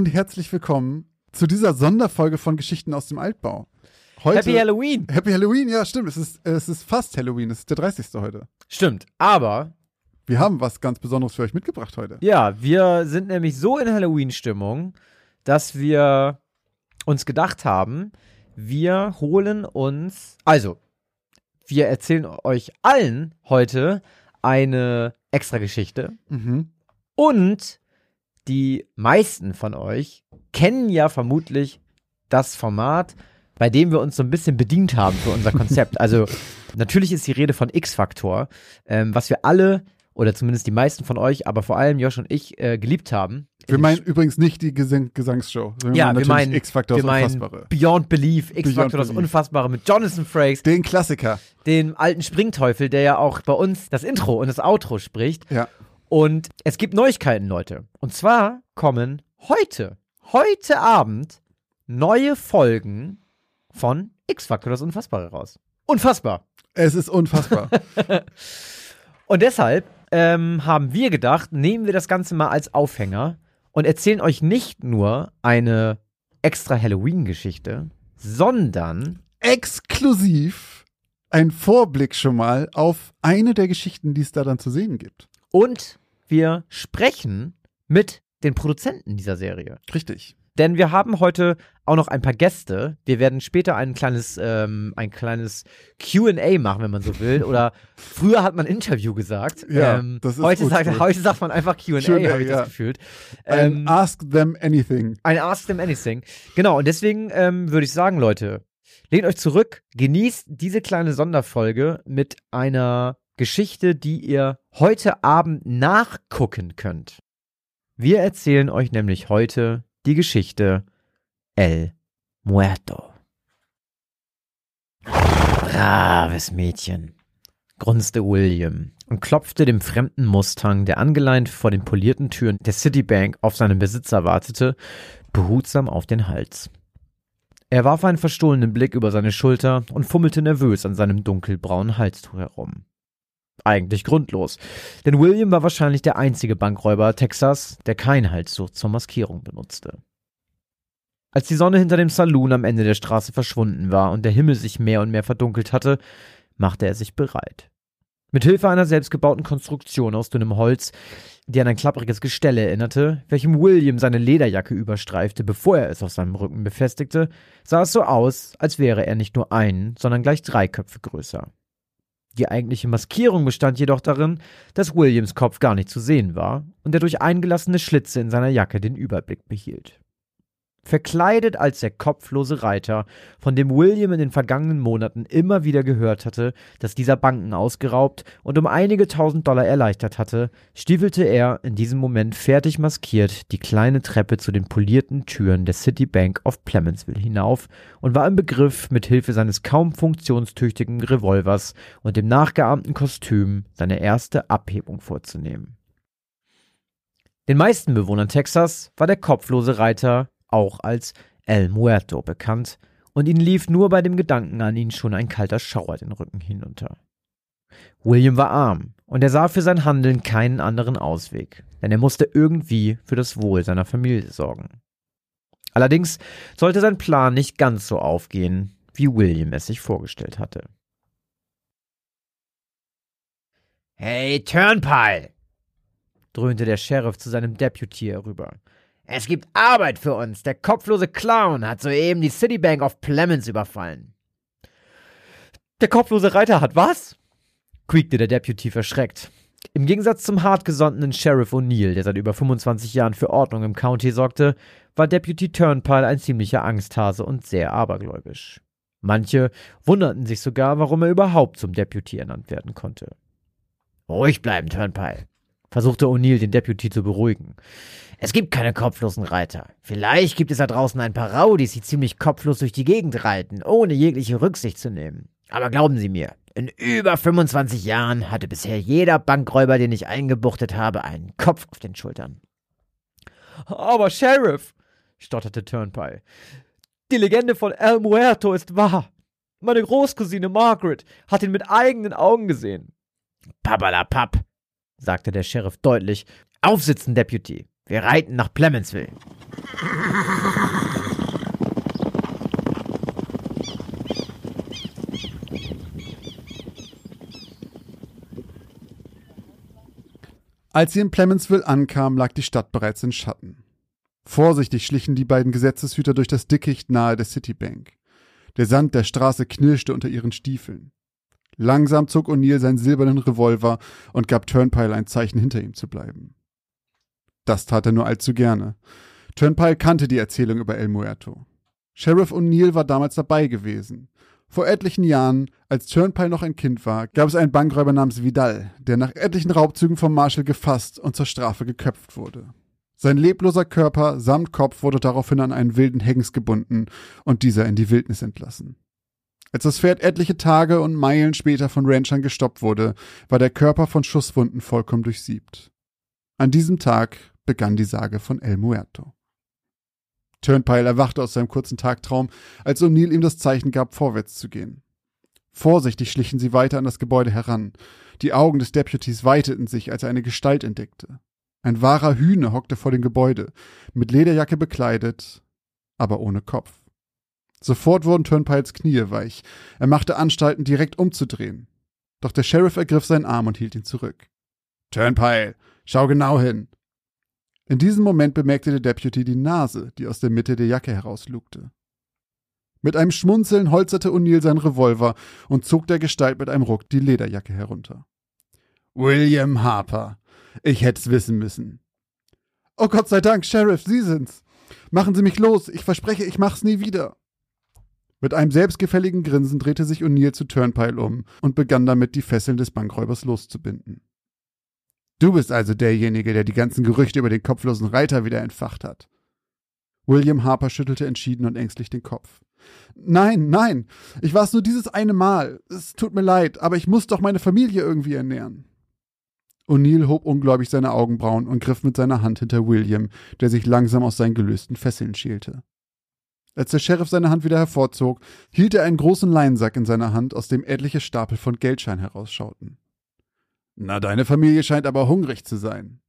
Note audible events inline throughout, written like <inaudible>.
Und herzlich willkommen zu dieser Sonderfolge von Geschichten aus dem Altbau. Heute, Happy Halloween. Happy Halloween, ja, stimmt. Es ist, es ist fast Halloween. Es ist der 30. heute. Stimmt, aber Wir haben was ganz Besonderes für euch mitgebracht heute. ja, wir sind nämlich so in Halloween-Stimmung, dass wir uns gedacht haben, wir holen uns, also, wir erzählen euch allen heute eine extra Geschichte Mhm. und die meisten von euch kennen ja vermutlich das Format, bei dem wir uns so ein bisschen bedient haben für unser Konzept. Also <laughs> natürlich ist die Rede von X-Faktor, ähm, was wir alle oder zumindest die meisten von euch, aber vor allem Josh und ich äh, geliebt haben. Wir In- meinen übrigens nicht die Gesang Gesangsshow. sondern ja, wir natürlich meinen, X-Factor wir das meinen Unfassbare. Beyond Belief, X-Faktor das. Unfassbare mit Jonathan Frakes, Den Klassiker. dem alten Springteufel, der ja auch bei uns das Intro und das Outro spricht. Ja. Und es gibt Neuigkeiten, Leute. Und zwar kommen heute, heute Abend neue Folgen von X-Factor, das Unfassbare raus. Unfassbar. Es ist unfassbar. <laughs> Und deshalb ähm, haben wir gedacht, nehmen wir das Ganze mal als Aufhänger und erzählen euch nicht nur eine extra Halloween-Geschichte, sondern Exklusiv ein Vorblick schon mal auf eine der Geschichten, die es da dann zu sehen gibt. und wir sprechen mit den Produzenten dieser Serie. Richtig. Denn wir haben heute auch noch ein paar Gäste. Wir werden später ein kleines, ähm, ein kleines QA machen, wenn man so will. Oder <laughs> früher hat man Interview gesagt. Ja, ähm, das ist heute, sagt, heute sagt man einfach QA, habe ich ja. das gefühlt. Ein Ähm, Ask Them Anything. ein Ask Them Anything. Genau, und deswegen ähm, würde ich sagen, Leute, lehnt euch zurück, genießt diese kleine Sonderfolge mit einer Geschichte, die ihr heute Abend nachgucken könnt. Wir erzählen euch nämlich heute die Geschichte El Muerto. Braves Mädchen, grunzte William und klopfte dem fremden Mustang, der angeleint vor den polierten Türen der Citibank auf seinen Besitzer wartete, behutsam auf den Hals. Er warf einen verstohlenen Blick über seine Schulter und fummelte nervös an seinem dunkelbraunen Halstuch herum. Eigentlich grundlos, denn William war wahrscheinlich der einzige Bankräuber Texas, der kein Halstuch zur Maskierung benutzte. Als die Sonne hinter dem Saloon am Ende der Straße verschwunden war und der Himmel sich mehr und mehr verdunkelt hatte, machte er sich bereit. Mit Hilfe einer selbstgebauten Konstruktion aus dünnem Holz, die an ein klappriges Gestell erinnerte, welchem William seine Lederjacke überstreifte, bevor er es auf seinem Rücken befestigte, sah es so aus, als wäre er nicht nur ein, sondern gleich drei Köpfe größer. Die eigentliche Maskierung bestand jedoch darin, dass Williams Kopf gar nicht zu sehen war und er durch eingelassene Schlitze in seiner Jacke den Überblick behielt. Verkleidet als der kopflose Reiter, von dem William in den vergangenen Monaten immer wieder gehört hatte, dass dieser Banken ausgeraubt und um einige tausend Dollar erleichtert hatte, stiefelte er in diesem Moment fertig maskiert die kleine Treppe zu den polierten Türen der Citibank of Clementsville hinauf und war im Begriff, mit Hilfe seines kaum funktionstüchtigen Revolvers und dem nachgeahmten Kostüm seine erste Abhebung vorzunehmen. Den meisten Bewohnern Texas war der kopflose Reiter auch als El Muerto bekannt, und ihnen lief nur bei dem Gedanken an ihn schon ein kalter Schauer den Rücken hinunter. William war arm, und er sah für sein Handeln keinen anderen Ausweg, denn er musste irgendwie für das Wohl seiner Familie sorgen. Allerdings sollte sein Plan nicht ganz so aufgehen, wie William es sich vorgestellt hatte. Hey, Turnpile! dröhnte der Sheriff zu seinem Deputy herüber. Es gibt Arbeit für uns. Der kopflose Clown hat soeben die Citibank of Plemons überfallen. Der kopflose Reiter hat was? quiekte der Deputy verschreckt. Im Gegensatz zum hartgesonnenen Sheriff O'Neill, der seit über 25 Jahren für Ordnung im County sorgte, war Deputy Turnpile ein ziemlicher Angsthase und sehr abergläubisch. Manche wunderten sich sogar, warum er überhaupt zum Deputy ernannt werden konnte. Ruhig bleiben, Turnpile, versuchte O'Neill den Deputy zu beruhigen. Es gibt keine kopflosen Reiter. Vielleicht gibt es da draußen ein paar Rowdies, die ziemlich kopflos durch die Gegend reiten, ohne jegliche Rücksicht zu nehmen. Aber glauben Sie mir, in über 25 Jahren hatte bisher jeder Bankräuber, den ich eingebuchtet habe, einen Kopf auf den Schultern. Aber Sheriff, stotterte Turnpile, die Legende von El Muerto ist wahr. Meine Großcousine Margaret hat ihn mit eigenen Augen gesehen. Pappalapapp, sagte der Sheriff deutlich. Aufsitzen, Deputy. Wir reiten nach Plemonsville. Als sie in Plemonsville ankamen, lag die Stadt bereits in Schatten. Vorsichtig schlichen die beiden Gesetzeshüter durch das Dickicht nahe der Citibank. Der Sand der Straße knirschte unter ihren Stiefeln. Langsam zog O'Neill seinen silbernen Revolver und gab Turnpile ein Zeichen, hinter ihm zu bleiben. Das tat er nur allzu gerne. Turnpile kannte die Erzählung über El Muerto. Sheriff O'Neill war damals dabei gewesen. Vor etlichen Jahren, als Turnpile noch ein Kind war, gab es einen Bankräuber namens Vidal, der nach etlichen Raubzügen vom Marshal gefasst und zur Strafe geköpft wurde. Sein lebloser Körper samt Kopf wurde daraufhin an einen wilden Hengst gebunden und dieser in die Wildnis entlassen. Als das Pferd etliche Tage und Meilen später von Ranchern gestoppt wurde, war der Körper von Schusswunden vollkommen durchsiebt. An diesem Tag begann die Sage von El Muerto. Turnpile erwachte aus seinem kurzen Tagtraum, als O'Neill ihm das Zeichen gab, vorwärts zu gehen. Vorsichtig schlichen sie weiter an das Gebäude heran. Die Augen des Deputies weiteten sich, als er eine Gestalt entdeckte. Ein wahrer Hühner hockte vor dem Gebäude, mit Lederjacke bekleidet, aber ohne Kopf. Sofort wurden Turnpiles Knie weich. Er machte Anstalten, direkt umzudrehen. Doch der Sheriff ergriff seinen Arm und hielt ihn zurück. Turnpile, schau genau hin. In diesem Moment bemerkte der Deputy die Nase, die aus der Mitte der Jacke herauslugte. Mit einem Schmunzeln holzerte O'Neill seinen Revolver und zog der Gestalt mit einem Ruck die Lederjacke herunter. William Harper. Ich hätt's wissen müssen. Oh Gott sei Dank, Sheriff, Sie sind's. Machen Sie mich los. Ich verspreche, ich mach's nie wieder. Mit einem selbstgefälligen Grinsen drehte sich O'Neill zu Turnpile um und begann damit, die Fesseln des Bankräubers loszubinden. Du bist also derjenige, der die ganzen Gerüchte über den kopflosen Reiter wieder entfacht hat. William Harper schüttelte entschieden und ängstlich den Kopf. Nein, nein, ich war es nur dieses eine Mal. Es tut mir leid, aber ich muss doch meine Familie irgendwie ernähren. O'Neill hob ungläubig seine Augenbrauen und griff mit seiner Hand hinter William, der sich langsam aus seinen gelösten Fesseln schielte. Als der Sheriff seine Hand wieder hervorzog, hielt er einen großen Leinsack in seiner Hand, aus dem etliche Stapel von Geldschein herausschauten. Na, deine Familie scheint aber hungrig zu sein.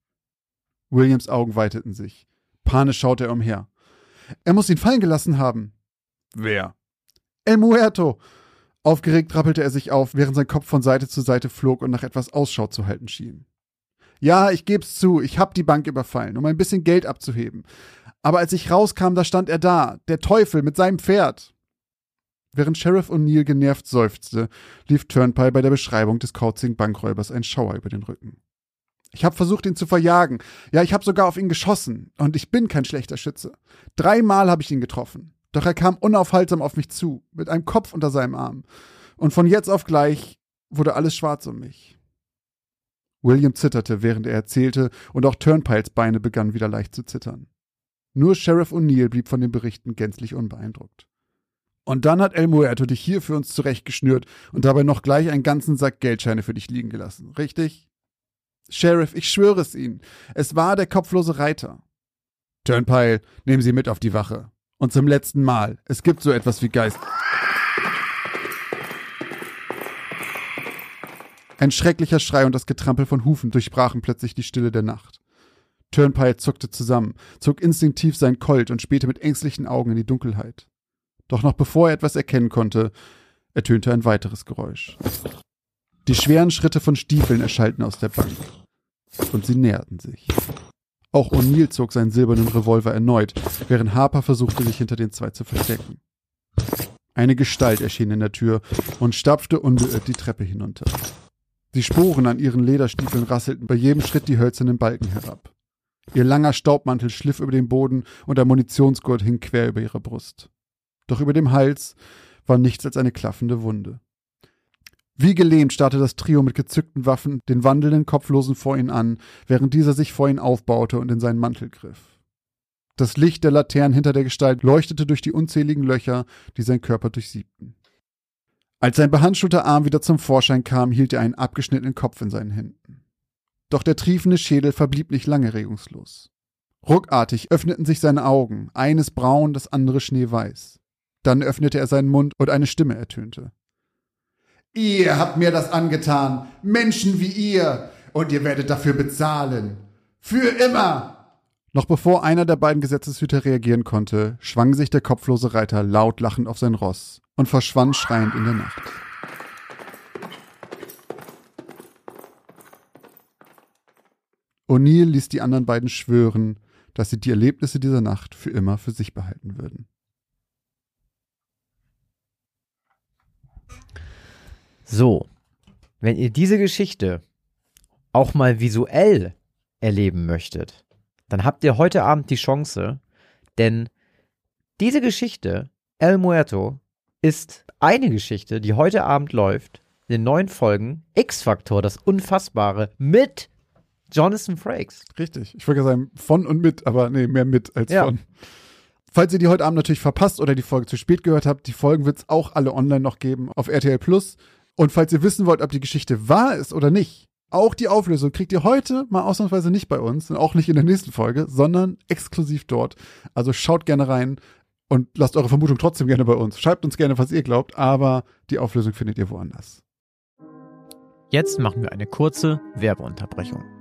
Williams Augen weiteten sich. Panisch schaute er umher. Er muss ihn fallen gelassen haben. Wer? El Muerto. Aufgeregt rappelte er sich auf, während sein Kopf von Seite zu Seite flog und nach etwas Ausschau zu halten schien. Ja, ich geb's zu, ich hab die Bank überfallen, um ein bisschen Geld abzuheben. Aber als ich rauskam, da stand er da, der Teufel mit seinem Pferd. Während Sheriff O'Neill genervt seufzte, lief Turnpile bei der Beschreibung des kauzigen Bankräubers ein Schauer über den Rücken. Ich habe versucht, ihn zu verjagen. Ja, ich habe sogar auf ihn geschossen. Und ich bin kein schlechter Schütze. Dreimal habe ich ihn getroffen. Doch er kam unaufhaltsam auf mich zu, mit einem Kopf unter seinem Arm. Und von jetzt auf gleich wurde alles schwarz um mich. William zitterte, während er erzählte, und auch Turnpiles Beine begannen wieder leicht zu zittern. Nur Sheriff O'Neill blieb von den Berichten gänzlich unbeeindruckt. Und dann hat El Muerto dich hier für uns zurechtgeschnürt und dabei noch gleich einen ganzen Sack Geldscheine für dich liegen gelassen, richtig? Sheriff, ich schwöre es Ihnen, es war der kopflose Reiter. Turnpile, nehmen Sie mit auf die Wache. Und zum letzten Mal, es gibt so etwas wie Geist. Ein schrecklicher Schrei und das Getrampel von Hufen durchbrachen plötzlich die Stille der Nacht. Turnpile zuckte zusammen, zog instinktiv sein Colt und spähte mit ängstlichen Augen in die Dunkelheit. Doch noch bevor er etwas erkennen konnte, ertönte ein weiteres Geräusch. Die schweren Schritte von Stiefeln erschallten aus der Bank. Und sie näherten sich. Auch O'Neill zog seinen silbernen Revolver erneut, während Harper versuchte, sich hinter den zwei zu verstecken. Eine Gestalt erschien in der Tür und stapfte unbeirrt die Treppe hinunter. Die Sporen an ihren Lederstiefeln rasselten bei jedem Schritt die hölzernen Balken herab. Ihr langer Staubmantel schliff über den Boden und der Munitionsgurt hing quer über ihre Brust doch über dem Hals war nichts als eine klaffende Wunde. Wie gelähmt starrte das Trio mit gezückten Waffen den wandelnden Kopflosen vor ihn an, während dieser sich vor ihn aufbaute und in seinen Mantel griff. Das Licht der Laternen hinter der Gestalt leuchtete durch die unzähligen Löcher, die sein Körper durchsiebten. Als sein behandschuhter Arm wieder zum Vorschein kam, hielt er einen abgeschnittenen Kopf in seinen Händen. Doch der triefende Schädel verblieb nicht lange regungslos. Ruckartig öffneten sich seine Augen, eines braun, das andere schneeweiß. Dann öffnete er seinen Mund und eine Stimme ertönte. Ihr habt mir das angetan, Menschen wie ihr, und ihr werdet dafür bezahlen. Für immer. Noch bevor einer der beiden Gesetzeshüter reagieren konnte, schwang sich der kopflose Reiter laut lachend auf sein Ross und verschwand schreiend in der Nacht. O'Neill ließ die anderen beiden schwören, dass sie die Erlebnisse dieser Nacht für immer für sich behalten würden. So, wenn ihr diese Geschichte auch mal visuell erleben möchtet, dann habt ihr heute Abend die Chance, denn diese Geschichte, El Muerto, ist eine Geschichte, die heute Abend läuft, in den neuen Folgen X-Faktor, das Unfassbare, mit Jonathan Frakes. Richtig. Ich wollte sagen, von und mit, aber nee, mehr mit als Ja. von. Falls ihr die heute Abend natürlich verpasst oder die Folge zu spät gehört habt, die Folgen wird es auch alle online noch geben auf RTL Plus. Und falls ihr wissen wollt, ob die Geschichte wahr ist oder nicht, auch die Auflösung kriegt ihr heute mal ausnahmsweise nicht bei uns und auch nicht in der nächsten Folge, sondern exklusiv dort. Also schaut gerne rein und lasst eure Vermutung trotzdem gerne bei uns. Schreibt uns gerne, was ihr glaubt, aber die Auflösung findet ihr woanders. Jetzt machen wir eine kurze Werbeunterbrechung.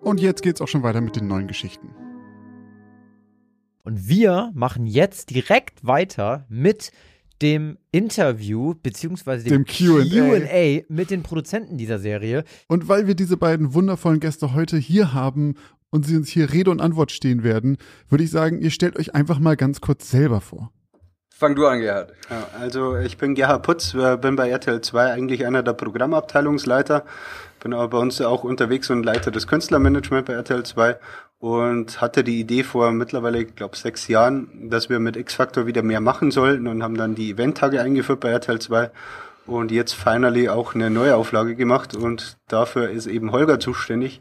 Und jetzt geht's auch schon weiter mit den neuen Geschichten. Und wir machen jetzt direkt weiter mit dem Interview beziehungsweise dem, Dem Q&A. Q&A mit den Produzenten dieser Serie. Und weil wir diese beiden wundervollen Gäste heute hier haben und sie uns hier Rede und Antwort stehen werden, würde ich sagen, ihr stellt euch einfach mal ganz kurz selber vor. Fang du an, Gerhard. Ja, also ich bin Gerhard Putz, äh, bin bei RTL 2 eigentlich einer der Programmabteilungsleiter, bin aber bei uns auch unterwegs und Leiter des Künstlermanagement bei RTL 2 und hatte die Idee vor mittlerweile, ich glaube, sechs Jahren, dass wir mit X-Factor wieder mehr machen sollten und haben dann die Eventtage eingeführt bei RTL 2 und jetzt finally auch eine neue Auflage gemacht und dafür ist eben Holger zuständig,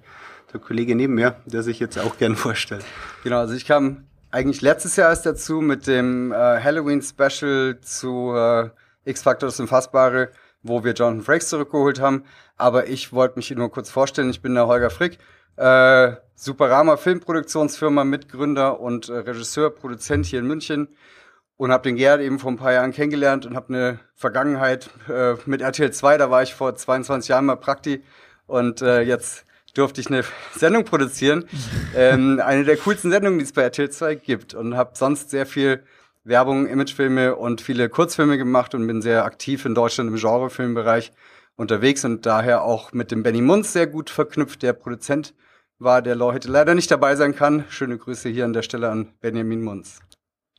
der Kollege neben mir, der sich jetzt auch gern vorstellt. Genau, also ich kam eigentlich letztes Jahr erst dazu mit dem äh, Halloween-Special zu äh, X-Factor das Unfassbare, wo wir Jonathan Frakes zurückgeholt haben. Aber ich wollte mich nur kurz vorstellen, ich bin der Holger Frick, äh, Superama Filmproduktionsfirma, Mitgründer und äh, Regisseur, Produzent hier in München. Und habe den Gerhard eben vor ein paar Jahren kennengelernt und habe eine Vergangenheit äh, mit RTL 2, da war ich vor 22 Jahren mal Prakti. Und äh, jetzt durfte ich eine <laughs> Sendung produzieren, ähm, eine der coolsten Sendungen, die es bei RTL 2 gibt. Und habe sonst sehr viel Werbung, Imagefilme und viele Kurzfilme gemacht und bin sehr aktiv in Deutschland im Genrefilmbereich unterwegs und daher auch mit dem Benny Munz sehr gut verknüpft, der Produzent war, der heute leider nicht dabei sein kann. Schöne Grüße hier an der Stelle an Benjamin Munz.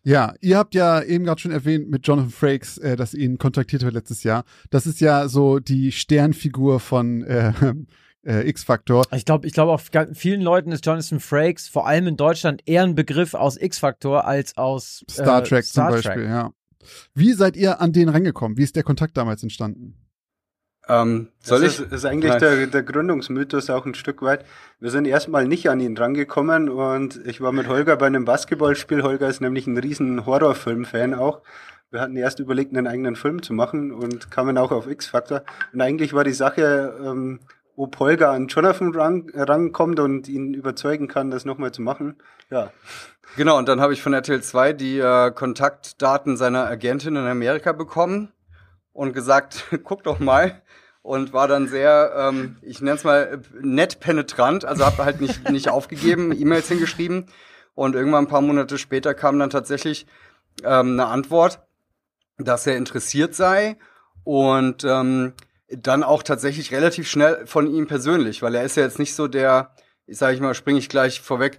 Ja, ihr habt ja eben gerade schon erwähnt mit Jonathan Frakes, äh, dass ihr ihn kontaktiert habt letztes Jahr. Das ist ja so die Sternfigur von äh, <laughs> äh, X-Factor. Ich glaube, ich glaube, auf ga- vielen Leuten ist Jonathan Frakes vor allem in Deutschland eher ein Begriff aus X-Factor als aus äh, Star Trek Star zum Beispiel, ja. Wie seid ihr an den rangekommen? Wie ist der Kontakt damals entstanden? Ähm, soll das ich? ist, ist eigentlich Nein. der, der Gründungsmythos auch ein Stück weit. Wir sind erstmal nicht an ihn rangekommen und ich war mit Holger bei einem Basketballspiel. Holger ist nämlich ein riesen Horrorfilm-Fan auch Wir hatten erst überlegt, einen eigenen Film zu machen und kamen auch auf X-Factor. Und eigentlich war die Sache, ähm, ob Holger an Jonathan ran, rankommt und ihn überzeugen kann, das nochmal zu machen. Ja. Genau, und dann habe ich von RTL 2 die äh, Kontaktdaten seiner Agentin in Amerika bekommen und gesagt, <laughs> guck doch mal. Und war dann sehr, ähm, ich nenne es mal, nett penetrant, also habe halt nicht, nicht <laughs> aufgegeben, E-Mails hingeschrieben. Und irgendwann ein paar Monate später kam dann tatsächlich ähm, eine Antwort, dass er interessiert sei und ähm, dann auch tatsächlich relativ schnell von ihm persönlich, weil er ist ja jetzt nicht so der, ich sage ich mal, springe ich gleich vorweg,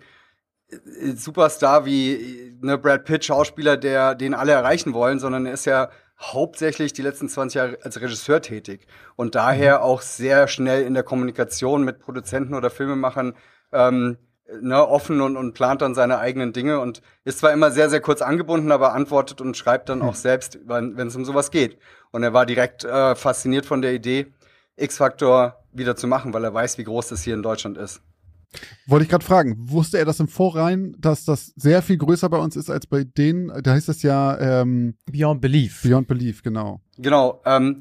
äh, Superstar wie ne Brad Pitt, Schauspieler, der den alle erreichen wollen, sondern er ist ja hauptsächlich die letzten 20 Jahre als Regisseur tätig und daher mhm. auch sehr schnell in der Kommunikation mit Produzenten oder Filmemachern ähm, ne, offen und, und plant dann seine eigenen Dinge und ist zwar immer sehr, sehr kurz angebunden, aber antwortet und schreibt dann auch hm. selbst, wenn es um sowas geht. Und er war direkt äh, fasziniert von der Idee, X-Factor wieder zu machen, weil er weiß, wie groß das hier in Deutschland ist. Wollte ich gerade fragen, wusste er das im Vorrein, dass das sehr viel größer bei uns ist als bei denen? Da heißt es ja ähm, Beyond Belief. Beyond Belief, genau. Genau. Ähm,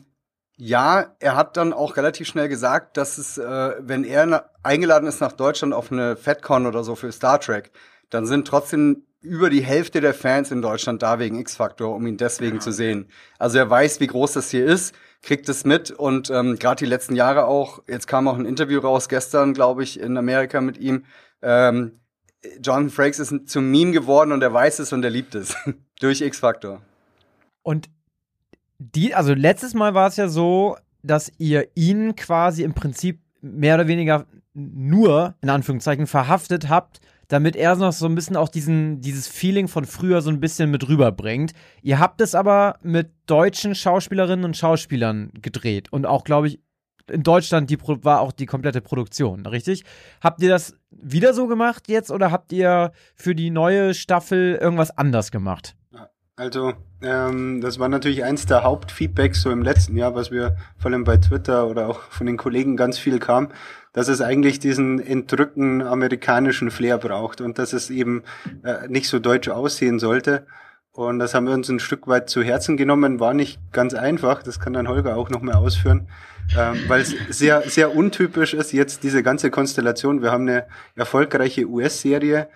ja, er hat dann auch relativ schnell gesagt, dass es, äh, wenn er eingeladen ist nach Deutschland auf eine FedCon oder so für Star Trek, dann sind trotzdem über die Hälfte der Fans in Deutschland da wegen X-Factor, um ihn deswegen ja. zu sehen. Also er weiß, wie groß das hier ist, kriegt es mit und ähm, gerade die letzten Jahre auch, jetzt kam auch ein Interview raus gestern, glaube ich, in Amerika mit ihm. Ähm, Jonathan Frakes ist zum Meme geworden und er weiß es und er liebt es. <laughs> Durch X-Factor. Und die, also letztes Mal war es ja so, dass ihr ihn quasi im Prinzip mehr oder weniger nur, in Anführungszeichen, verhaftet habt, damit er noch so ein bisschen auch diesen, dieses Feeling von früher so ein bisschen mit rüberbringt. Ihr habt es aber mit deutschen Schauspielerinnen und Schauspielern gedreht und auch, glaube ich, in Deutschland die, war auch die komplette Produktion, richtig? Habt ihr das wieder so gemacht jetzt oder habt ihr für die neue Staffel irgendwas anders gemacht? Also, ähm, das war natürlich eins der Hauptfeedbacks so im letzten Jahr, was wir vor allem bei Twitter oder auch von den Kollegen ganz viel kam, dass es eigentlich diesen entrückten amerikanischen Flair braucht und dass es eben äh, nicht so deutsch aussehen sollte. Und das haben wir uns ein Stück weit zu Herzen genommen. War nicht ganz einfach, das kann dann Holger auch nochmal ausführen, ähm, weil es sehr, sehr untypisch ist, jetzt diese ganze Konstellation. Wir haben eine erfolgreiche US-Serie,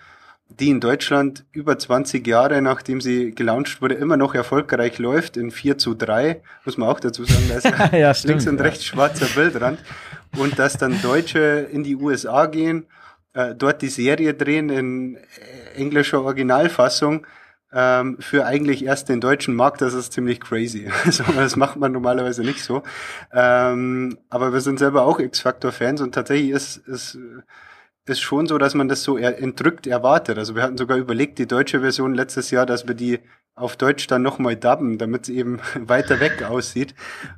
die in Deutschland über 20 Jahre, nachdem sie gelauncht wurde, immer noch erfolgreich läuft, in 4 zu 3, muss man auch dazu sagen, da ist <laughs> ja, stimmt, links und ja. rechts schwarzer Bildrand. Und dass dann Deutsche in die USA gehen, äh, dort die Serie drehen in englischer Originalfassung, ähm, für eigentlich erst den deutschen Markt, das ist ziemlich crazy. <laughs> Also, das macht man normalerweise nicht so. Ähm, aber wir sind selber auch X-Factor-Fans und tatsächlich ist, ist ist schon so, dass man das so entrückt erwartet. Also wir hatten sogar überlegt, die deutsche Version letztes Jahr, dass wir die auf Deutsch dann nochmal dubben, damit es eben <laughs> weiter weg aussieht.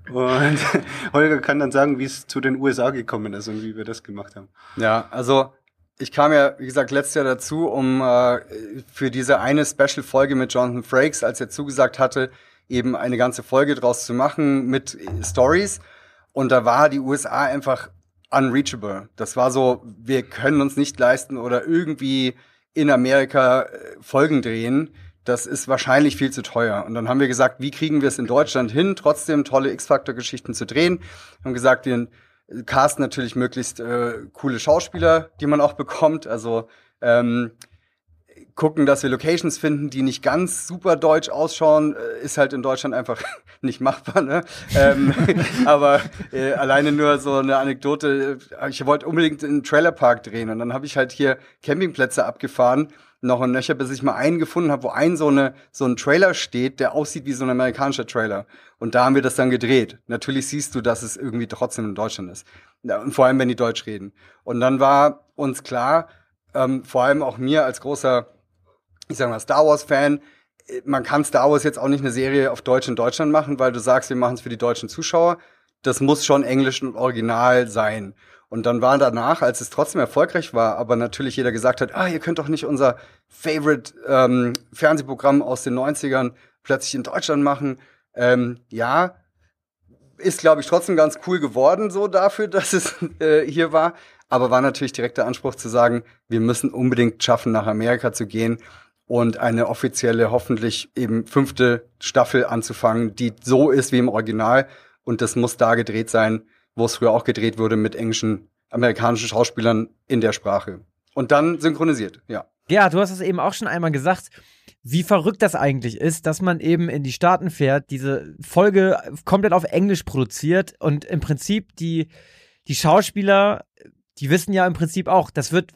Und <laughs> Holger kann dann sagen, wie es zu den USA gekommen ist und wie wir das gemacht haben. Ja, also ich kam ja, wie gesagt, letztes Jahr dazu, um äh, für diese eine Special-Folge mit Jonathan Frakes, als er zugesagt hatte, eben eine ganze Folge draus zu machen mit Stories. Und da war die USA einfach unreachable. Das war so, wir können uns nicht leisten oder irgendwie in Amerika äh, Folgen drehen. Das ist wahrscheinlich viel zu teuer. Und dann haben wir gesagt, wie kriegen wir es in Deutschland hin, trotzdem tolle X-Factor-Geschichten zu drehen? Haben gesagt, wir casten natürlich möglichst äh, coole Schauspieler, die man auch bekommt. Also ähm, gucken, dass wir Locations finden, die nicht ganz super deutsch ausschauen, äh, ist halt in Deutschland einfach <laughs> nicht machbar. Ne? ähm, <laughs> aber äh, alleine nur so eine Anekdote. Äh, ich wollte unbedingt einen Trailerpark drehen und dann habe ich halt hier Campingplätze abgefahren, noch ein Nöcher, bis ich mal einen gefunden habe, wo ein so eine so ein Trailer steht, der aussieht wie so ein amerikanischer Trailer. Und da haben wir das dann gedreht. Natürlich siehst du, dass es irgendwie trotzdem in Deutschland ist. Und vor allem, wenn die Deutsch reden. Und dann war uns klar, ähm, vor allem auch mir als großer ich sag mal, Star Wars-Fan, man kann Star Wars jetzt auch nicht eine Serie auf Deutsch in Deutschland machen, weil du sagst, wir machen es für die deutschen Zuschauer. Das muss schon Englisch und Original sein. Und dann war danach, als es trotzdem erfolgreich war, aber natürlich jeder gesagt hat, ah, ihr könnt doch nicht unser Favorite ähm, Fernsehprogramm aus den 90ern plötzlich in Deutschland machen. Ähm, ja, ist, glaube ich, trotzdem ganz cool geworden, so dafür, <laughs> dass es äh, hier war. Aber war natürlich direkt der Anspruch zu sagen, wir müssen unbedingt schaffen, nach Amerika zu gehen und eine offizielle, hoffentlich eben fünfte Staffel anzufangen, die so ist wie im Original. Und das muss da gedreht sein, wo es früher auch gedreht wurde mit englischen, amerikanischen Schauspielern in der Sprache. Und dann synchronisiert, ja. Ja, du hast es eben auch schon einmal gesagt, wie verrückt das eigentlich ist, dass man eben in die Staaten fährt, diese Folge komplett auf Englisch produziert und im Prinzip die, die Schauspieler, die wissen ja im Prinzip auch, das wird,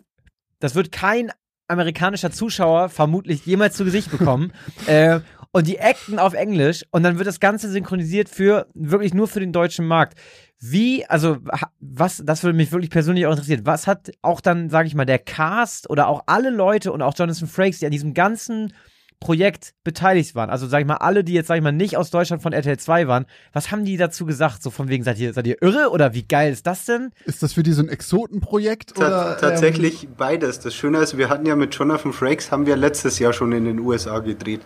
das wird kein amerikanischer Zuschauer vermutlich jemals zu Gesicht bekommen. <laughs> äh, und die acten auf Englisch und dann wird das Ganze synchronisiert für wirklich nur für den deutschen Markt. Wie, also was, das würde mich wirklich persönlich auch interessieren. Was hat auch dann, sage ich mal, der Cast oder auch alle Leute und auch Jonathan Frakes, die an diesem ganzen Projekt beteiligt waren, also sag ich mal, alle, die jetzt, sag ich mal, nicht aus Deutschland von RTL 2 waren, was haben die dazu gesagt? So von wegen, seid ihr, seid ihr irre oder wie geil ist das denn? Ist das für die so ein Exotenprojekt? Ta oder, tatsächlich ähm beides. Das Schöne ist, wir hatten ja mit Jonathan Frakes, haben wir letztes Jahr schon in den USA gedreht.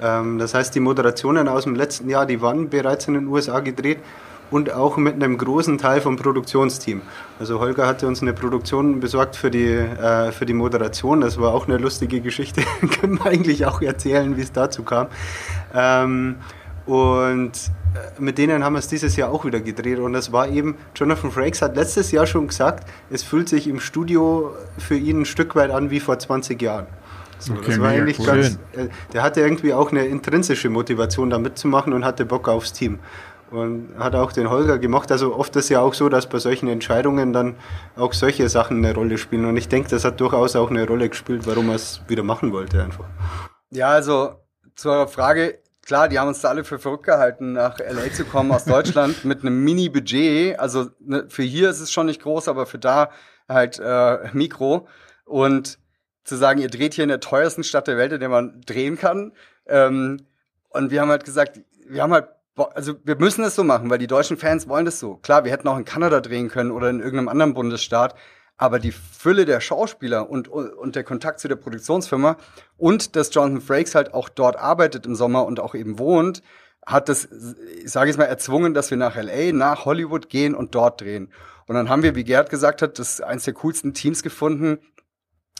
Ähm, das heißt, die Moderationen aus dem letzten Jahr, die waren bereits in den USA gedreht und auch mit einem großen Teil vom Produktionsteam. Also Holger hatte uns eine Produktion besorgt für die, äh, für die Moderation. Das war auch eine lustige Geschichte. <laughs> Können wir eigentlich auch erzählen, wie es dazu kam. Ähm, und äh, mit denen haben wir es dieses Jahr auch wieder gedreht. Und das war eben, Jonathan Frakes hat letztes Jahr schon gesagt, es fühlt sich im Studio für ihn ein Stück weit an wie vor 20 Jahren. So, okay, das war eigentlich cool. ganz, äh, der hatte irgendwie auch eine intrinsische Motivation da mitzumachen und hatte Bock aufs Team und hat auch den Holger gemacht. Also oft ist ja auch so, dass bei solchen Entscheidungen dann auch solche Sachen eine Rolle spielen. Und ich denke, das hat durchaus auch eine Rolle gespielt, warum er es wieder machen wollte einfach. Ja, also zur Frage, klar, die haben uns da alle für verrückt gehalten, nach LA zu kommen aus Deutschland <laughs> mit einem Mini-Budget. Also ne, für hier ist es schon nicht groß, aber für da halt äh, Mikro. Und zu sagen, ihr dreht hier in der teuersten Stadt der Welt, in der man drehen kann. Ähm, und wir haben halt gesagt, wir haben halt also wir müssen es so machen, weil die deutschen Fans wollen das so. Klar, wir hätten auch in Kanada drehen können oder in irgendeinem anderen Bundesstaat, aber die Fülle der Schauspieler und, und der Kontakt zu der Produktionsfirma und dass Jonathan Frakes halt auch dort arbeitet im Sommer und auch eben wohnt, hat das, ich sage jetzt mal, erzwungen, dass wir nach LA, nach Hollywood gehen und dort drehen. Und dann haben wir, wie Gerd gesagt hat, das eins der coolsten Teams gefunden,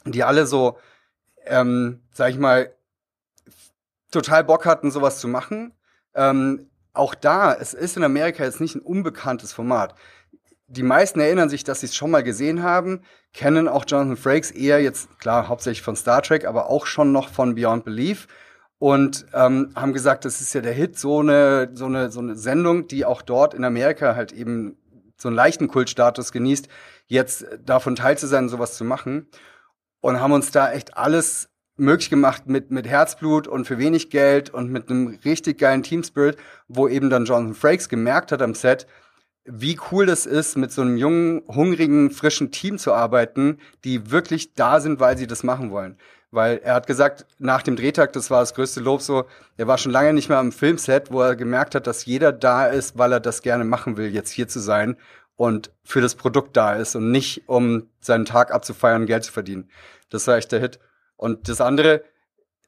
die alle so, ähm, sag ich mal, total Bock hatten, sowas zu machen. Ähm, auch da, es ist in Amerika jetzt nicht ein unbekanntes Format. Die meisten erinnern sich, dass sie es schon mal gesehen haben, kennen auch Jonathan Frakes eher jetzt, klar, hauptsächlich von Star Trek, aber auch schon noch von Beyond Belief und ähm, haben gesagt, das ist ja der Hit, so eine, so eine, so eine Sendung, die auch dort in Amerika halt eben so einen leichten Kultstatus genießt, jetzt davon teil zu sein, sowas zu machen. Und haben uns da echt alles möglich gemacht mit, mit Herzblut und für wenig Geld und mit einem richtig geilen Teamspirit, wo eben dann Jonathan Frakes gemerkt hat am Set, wie cool das ist, mit so einem jungen, hungrigen, frischen Team zu arbeiten, die wirklich da sind, weil sie das machen wollen. Weil er hat gesagt, nach dem Drehtag, das war das größte Lob so, er war schon lange nicht mehr am Filmset, wo er gemerkt hat, dass jeder da ist, weil er das gerne machen will, jetzt hier zu sein und für das Produkt da ist und nicht, um seinen Tag abzufeiern, Geld zu verdienen. Das war echt der Hit. Und das andere,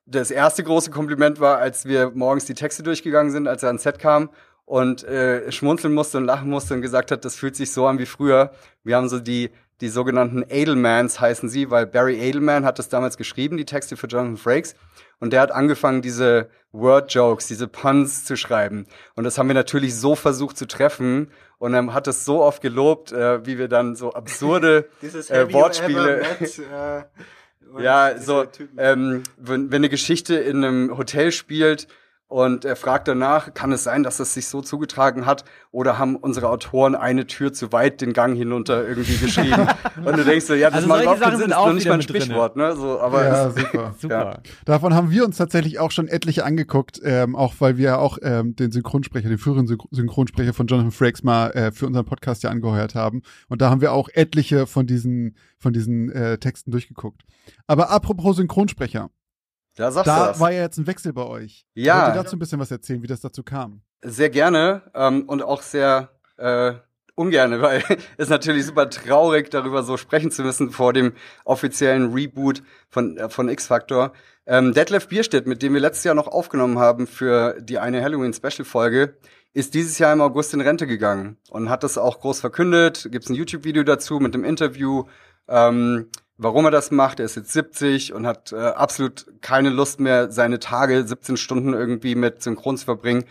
das erste große Kompliment war, als wir morgens die Texte durchgegangen sind, als er ans Set kam und äh, schmunzeln musste und lachen musste und gesagt hat, das fühlt sich so an wie früher. Wir haben so die die sogenannten Edelmans heißen sie, weil Barry Edelman hat das damals geschrieben, die Texte für Jonathan Frakes. Und der hat angefangen, diese Word-Jokes, diese Puns zu schreiben. Und das haben wir natürlich so versucht zu treffen. Und er hat es so oft gelobt, äh, wie wir dann so absurde <laughs> äh, Wortspiele. Met, äh, ja, so, ähm, wenn, wenn eine Geschichte in einem Hotel spielt und er fragt danach, kann es sein, dass es sich so zugetragen hat oder haben unsere Autoren eine Tür zu weit den Gang hinunter irgendwie geschrieben? <laughs> und du denkst so, ja, das also macht überhaupt keinen Sinn, das ist noch nicht mal ein Sprichwort, ne? So, aber ja, super. <laughs> super. Ja. Davon haben wir uns tatsächlich auch schon etliche angeguckt, ähm, auch weil wir auch ähm, den Synchronsprecher, den früheren Synchronsprecher von Jonathan Frakes mal äh, für unseren Podcast ja angeheuert haben. Und da haben wir auch etliche von diesen, von diesen äh, Texten durchgeguckt. Aber apropos Synchronsprecher, da sagst da du was. war ja jetzt ein Wechsel bei euch. Ja. Wollt ihr dazu ein bisschen was erzählen, wie das dazu kam? Sehr gerne ähm, und auch sehr äh, ungerne, <laughs> weil es natürlich super traurig, darüber so sprechen zu müssen vor dem offiziellen Reboot von, äh, von X-Factor. Ähm, Detlef Bierstedt, mit dem wir letztes Jahr noch aufgenommen haben für die eine Halloween-Special-Folge, ist dieses Jahr im August in Rente gegangen und hat das auch groß verkündet. Gibt's ein YouTube-Video dazu mit dem Interview. Ähm, warum er das macht. Er ist jetzt 70 und hat äh, absolut keine Lust mehr, seine Tage 17 Stunden irgendwie mit Synchron zu verbringen,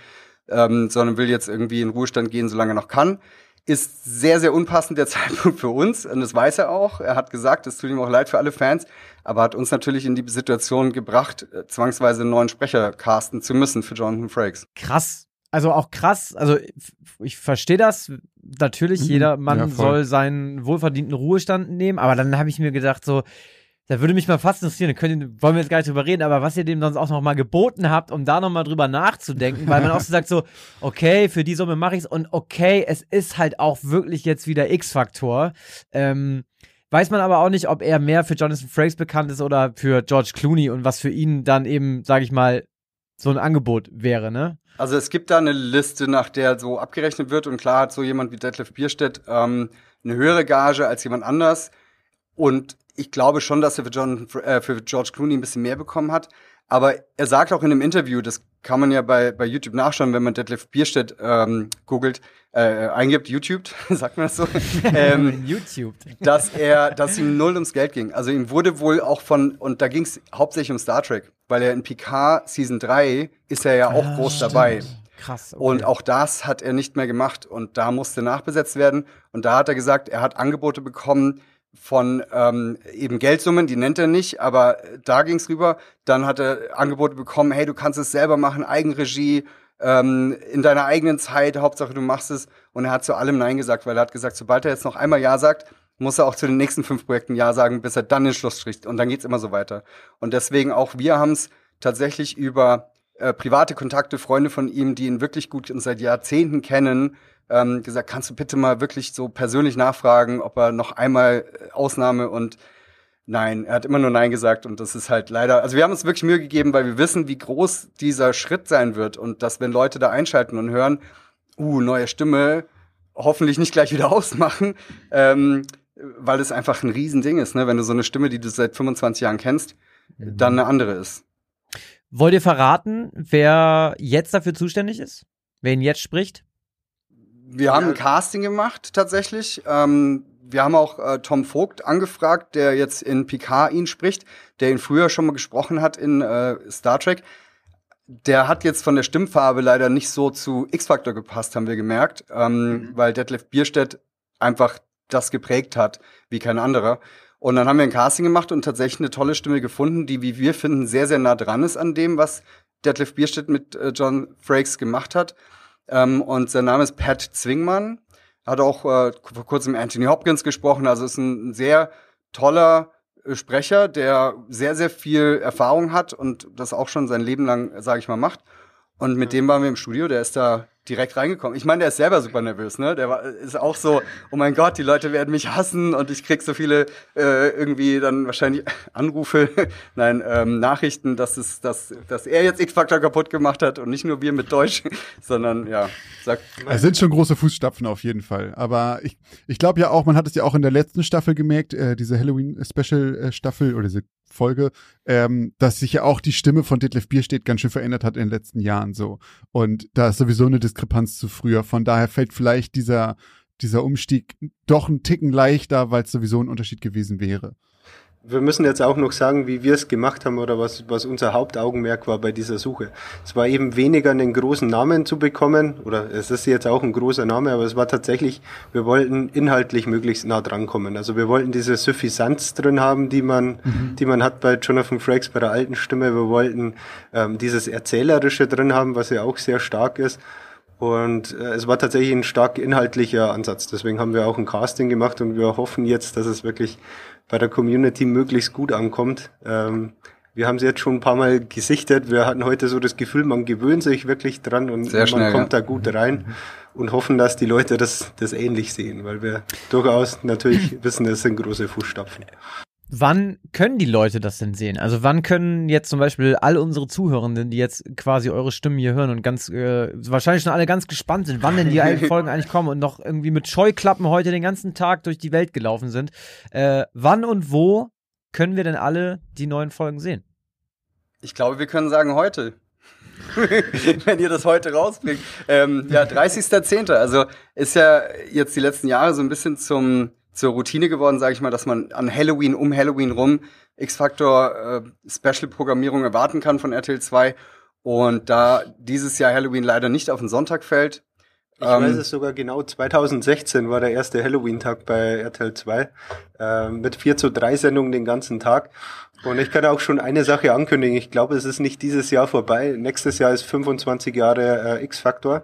ähm, sondern will jetzt irgendwie in Ruhestand gehen, solange er noch kann. Ist sehr, sehr unpassend der <laughs> Zeitpunkt für uns und das weiß er auch. Er hat gesagt, es tut ihm auch leid für alle Fans, aber hat uns natürlich in die Situation gebracht, äh, zwangsweise einen neuen Sprecher casten zu müssen für Jonathan Frakes. Krass. Also auch krass, also ich verstehe das. Natürlich, Mhm. jeder Mann Ja, soll seinen wohlverdienten Ruhestand nehmen, aber dann habe ich mir gedacht, so, da würde mich mal fast interessieren, da können, wollen wir jetzt gar nicht drüber reden, aber was ihr dem sonst auch noch mal geboten habt, um da noch mal drüber nachzudenken, weil man auch so sagt, so, okay, für die Summe mache ich's und okay, es ist halt auch wirklich jetzt wieder X-Faktor. Ähm, weiß man aber auch nicht, ob er mehr für Jonathan Frakes bekannt ist oder für George Clooney und was für ihn dann eben, sage ich mal, so ein Angebot wäre, ne? Also es gibt da eine Liste, nach der so abgerechnet wird und klar hat so jemand wie Detlef Bierstedt ähm, eine höhere Gage als jemand anders und ich glaube schon, dass er für, John, äh, für George Clooney ein bisschen mehr bekommen hat. Aber er sagt auch in einem Interview, das kann man ja bei, bei YouTube nachschauen, wenn man Detlef Bierstedt ähm, googelt, äh, eingibt, YouTube, <laughs> sagt man das so, <laughs> ähm, YouTube. dass er, dass ihm null ums Geld ging. Also ihm wurde wohl auch von, und da ging es hauptsächlich um Star Trek, weil er in Picard Season 3 ist er ja auch groß dabei. Krass. Okay. Und auch das hat er nicht mehr gemacht und da musste nachbesetzt werden. Und da hat er gesagt, er hat Angebote bekommen von ähm, eben Geldsummen, die nennt er nicht, aber da ging's rüber. Dann hat er Angebote bekommen, hey, du kannst es selber machen, Eigenregie, ähm, in deiner eigenen Zeit, Hauptsache du machst es. Und er hat zu allem Nein gesagt, weil er hat gesagt, sobald er jetzt noch einmal Ja sagt, muss er auch zu den nächsten fünf Projekten Ja sagen, bis er dann den Schlussstrich. Und dann geht's immer so weiter. Und deswegen auch wir haben's tatsächlich über äh, private Kontakte, Freunde von ihm, die ihn wirklich gut und seit Jahrzehnten kennen, ähm, gesagt, kannst du bitte mal wirklich so persönlich nachfragen, ob er noch einmal äh, Ausnahme und nein, er hat immer nur Nein gesagt und das ist halt leider, also wir haben uns wirklich Mühe gegeben, weil wir wissen, wie groß dieser Schritt sein wird und dass wenn Leute da einschalten und hören, uh, neue Stimme, hoffentlich nicht gleich wieder <laughs> ausmachen, ähm, weil es einfach ein Riesending ist, ne? wenn du so eine Stimme, die du seit 25 Jahren kennst, dann eine andere ist. Wollt ihr verraten, wer jetzt dafür zuständig ist? Wer ihn jetzt spricht? Wir haben ein Casting gemacht tatsächlich. Ähm, wir haben auch äh, Tom Vogt angefragt, der jetzt in Picard ihn spricht, der ihn früher schon mal gesprochen hat in äh, Star Trek. Der hat jetzt von der Stimmfarbe leider nicht so zu X-Factor gepasst, haben wir gemerkt, ähm, weil Detlef Bierstedt einfach das geprägt hat wie kein anderer. Und dann haben wir ein Casting gemacht und tatsächlich eine tolle Stimme gefunden, die, wie wir finden, sehr, sehr nah dran ist an dem, was Detlef Bierstedt mit äh, John Frakes gemacht hat. Ähm, und sein Name ist Pat Zwingmann. Hat auch äh, vor kurzem Anthony Hopkins gesprochen. Also ist ein sehr toller äh, Sprecher, der sehr, sehr viel Erfahrung hat und das auch schon sein Leben lang, sage ich mal, macht. Und mit dem waren wir im Studio, der ist da direkt reingekommen. Ich meine, der ist selber super nervös, ne? Der war, ist auch so, oh mein Gott, die Leute werden mich hassen und ich krieg so viele äh, irgendwie dann wahrscheinlich <laughs> Anrufe, <laughs> nein, ähm, Nachrichten, dass es, dass, dass er jetzt X-Factor kaputt gemacht hat und nicht nur wir mit Deutsch, <laughs> sondern ja, sagt. Es sind schon große Fußstapfen auf jeden Fall. Aber ich, ich glaube ja auch, man hat es ja auch in der letzten Staffel gemerkt, äh, diese Halloween-Special-Staffel oder diese Folge, ähm, dass sich ja auch die Stimme von Detlef Bierstedt ganz schön verändert hat in den letzten Jahren so. Und da ist sowieso eine Diskrepanz zu früher. Von daher fällt vielleicht dieser, dieser Umstieg doch ein Ticken leichter, weil es sowieso ein Unterschied gewesen wäre. Wir müssen jetzt auch noch sagen, wie wir es gemacht haben oder was, was unser Hauptaugenmerk war bei dieser Suche. Es war eben weniger einen großen Namen zu bekommen, oder es ist jetzt auch ein großer Name, aber es war tatsächlich, wir wollten inhaltlich möglichst nah drankommen. Also wir wollten diese Suffisanz drin haben, die man, die man hat bei Jonathan Frakes bei der alten Stimme. Wir wollten ähm, dieses Erzählerische drin haben, was ja auch sehr stark ist. Und äh, es war tatsächlich ein stark inhaltlicher Ansatz. Deswegen haben wir auch ein Casting gemacht und wir hoffen jetzt, dass es wirklich bei der Community möglichst gut ankommt. Ähm, wir haben sie jetzt schon ein paar Mal gesichtet. Wir hatten heute so das Gefühl, man gewöhnt sich wirklich dran und Sehr man schnell, kommt ja. da gut rein und hoffen, dass die Leute das, das ähnlich sehen, weil wir durchaus natürlich <clears throat> wissen, es sind große Fußstapfen. Wann können die Leute das denn sehen? Also wann können jetzt zum Beispiel all unsere Zuhörenden, die jetzt quasi eure Stimmen hier hören und ganz äh, wahrscheinlich schon alle ganz gespannt sind, wann denn die <laughs> Folgen eigentlich kommen und noch irgendwie mit Scheuklappen heute den ganzen Tag durch die Welt gelaufen sind. Äh, wann und wo können wir denn alle die neuen Folgen sehen? Ich glaube, wir können sagen heute. <laughs> Wenn ihr das heute rausbringt. Ähm, ja, 30.10. Also ist ja jetzt die letzten Jahre so ein bisschen zum zur Routine geworden, sage ich mal, dass man an Halloween um Halloween rum X-Factor äh, Special-Programmierung erwarten kann von RTL 2. Und da dieses Jahr Halloween leider nicht auf den Sonntag fällt, ich ähm, weiß es sogar genau, 2016 war der erste Halloween-Tag bei RTL 2 äh, mit 4 zu 3 Sendungen den ganzen Tag. Und ich kann auch schon eine Sache ankündigen. Ich glaube, es ist nicht dieses Jahr vorbei. Nächstes Jahr ist 25 Jahre äh, X-Factor.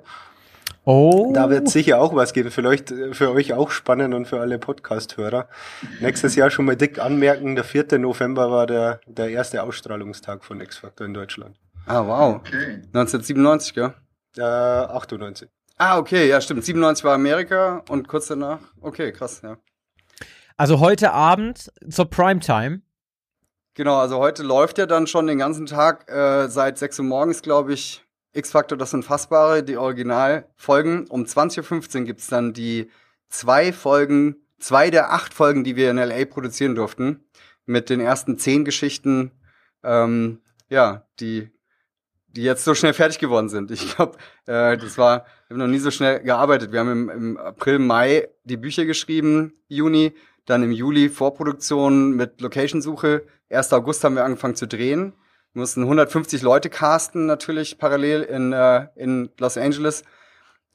Oh. Da wird sicher auch was geben. Vielleicht äh, für euch auch spannend und für alle Podcast-Hörer. Nächstes Jahr schon mal dick anmerken. Der 4. November war der, der erste Ausstrahlungstag von X-Factor in Deutschland. Ah, wow. Okay. 1997, gell? Äh, 98. Ah, okay, ja, stimmt. 97 war Amerika und kurz danach. Okay, krass, ja. Also heute Abend zur Primetime. Genau, also heute läuft ja dann schon den ganzen Tag äh, seit 6 Uhr morgens, glaube ich, X-Factor das Unfassbare, die Originalfolgen. Um 20.15 Uhr gibt's dann die zwei Folgen, zwei der acht Folgen, die wir in L.A. produzieren durften. Mit den ersten zehn Geschichten, ähm, ja, die die jetzt so schnell fertig geworden sind. Ich glaube, äh, das war, wir haben noch nie so schnell gearbeitet. Wir haben im, im April, Mai die Bücher geschrieben, Juni, dann im Juli Vorproduktion mit Locationsuche. 1. August haben wir angefangen zu drehen. Wir mussten 150 Leute casten, natürlich parallel in, äh, in Los Angeles.